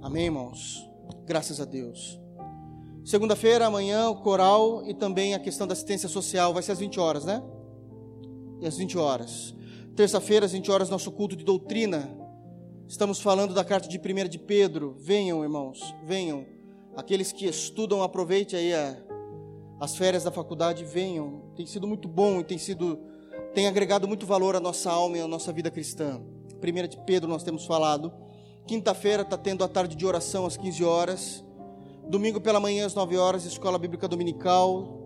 Amém, irmãos. Graças a Deus. Segunda-feira, amanhã, o coral e também a questão da assistência social. Vai ser às 20 horas, né? E às 20 horas. Terça-feira, às 20 horas, nosso culto de doutrina. Estamos falando da carta de 1 de Pedro. Venham, irmãos, venham. Aqueles que estudam, aproveite aí a, as férias da faculdade, venham. Tem sido muito bom e tem sido tem agregado muito valor à nossa alma e à nossa vida cristã. Primeira de Pedro nós temos falado. Quinta-feira está tendo a tarde de oração às 15 horas. Domingo pela manhã às 9 horas, escola bíblica dominical.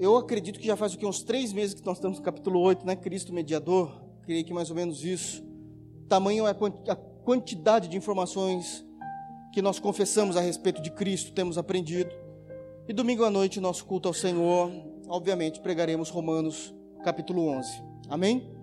Eu acredito que já faz o que, uns três meses que nós estamos no capítulo 8, né? Cristo mediador. Creio que mais ou menos isso. Tamanho é a quantidade de informações que nós confessamos a respeito de Cristo, temos aprendido. E domingo à noite, nosso culto ao Senhor, obviamente, pregaremos Romanos capítulo 11. Amém?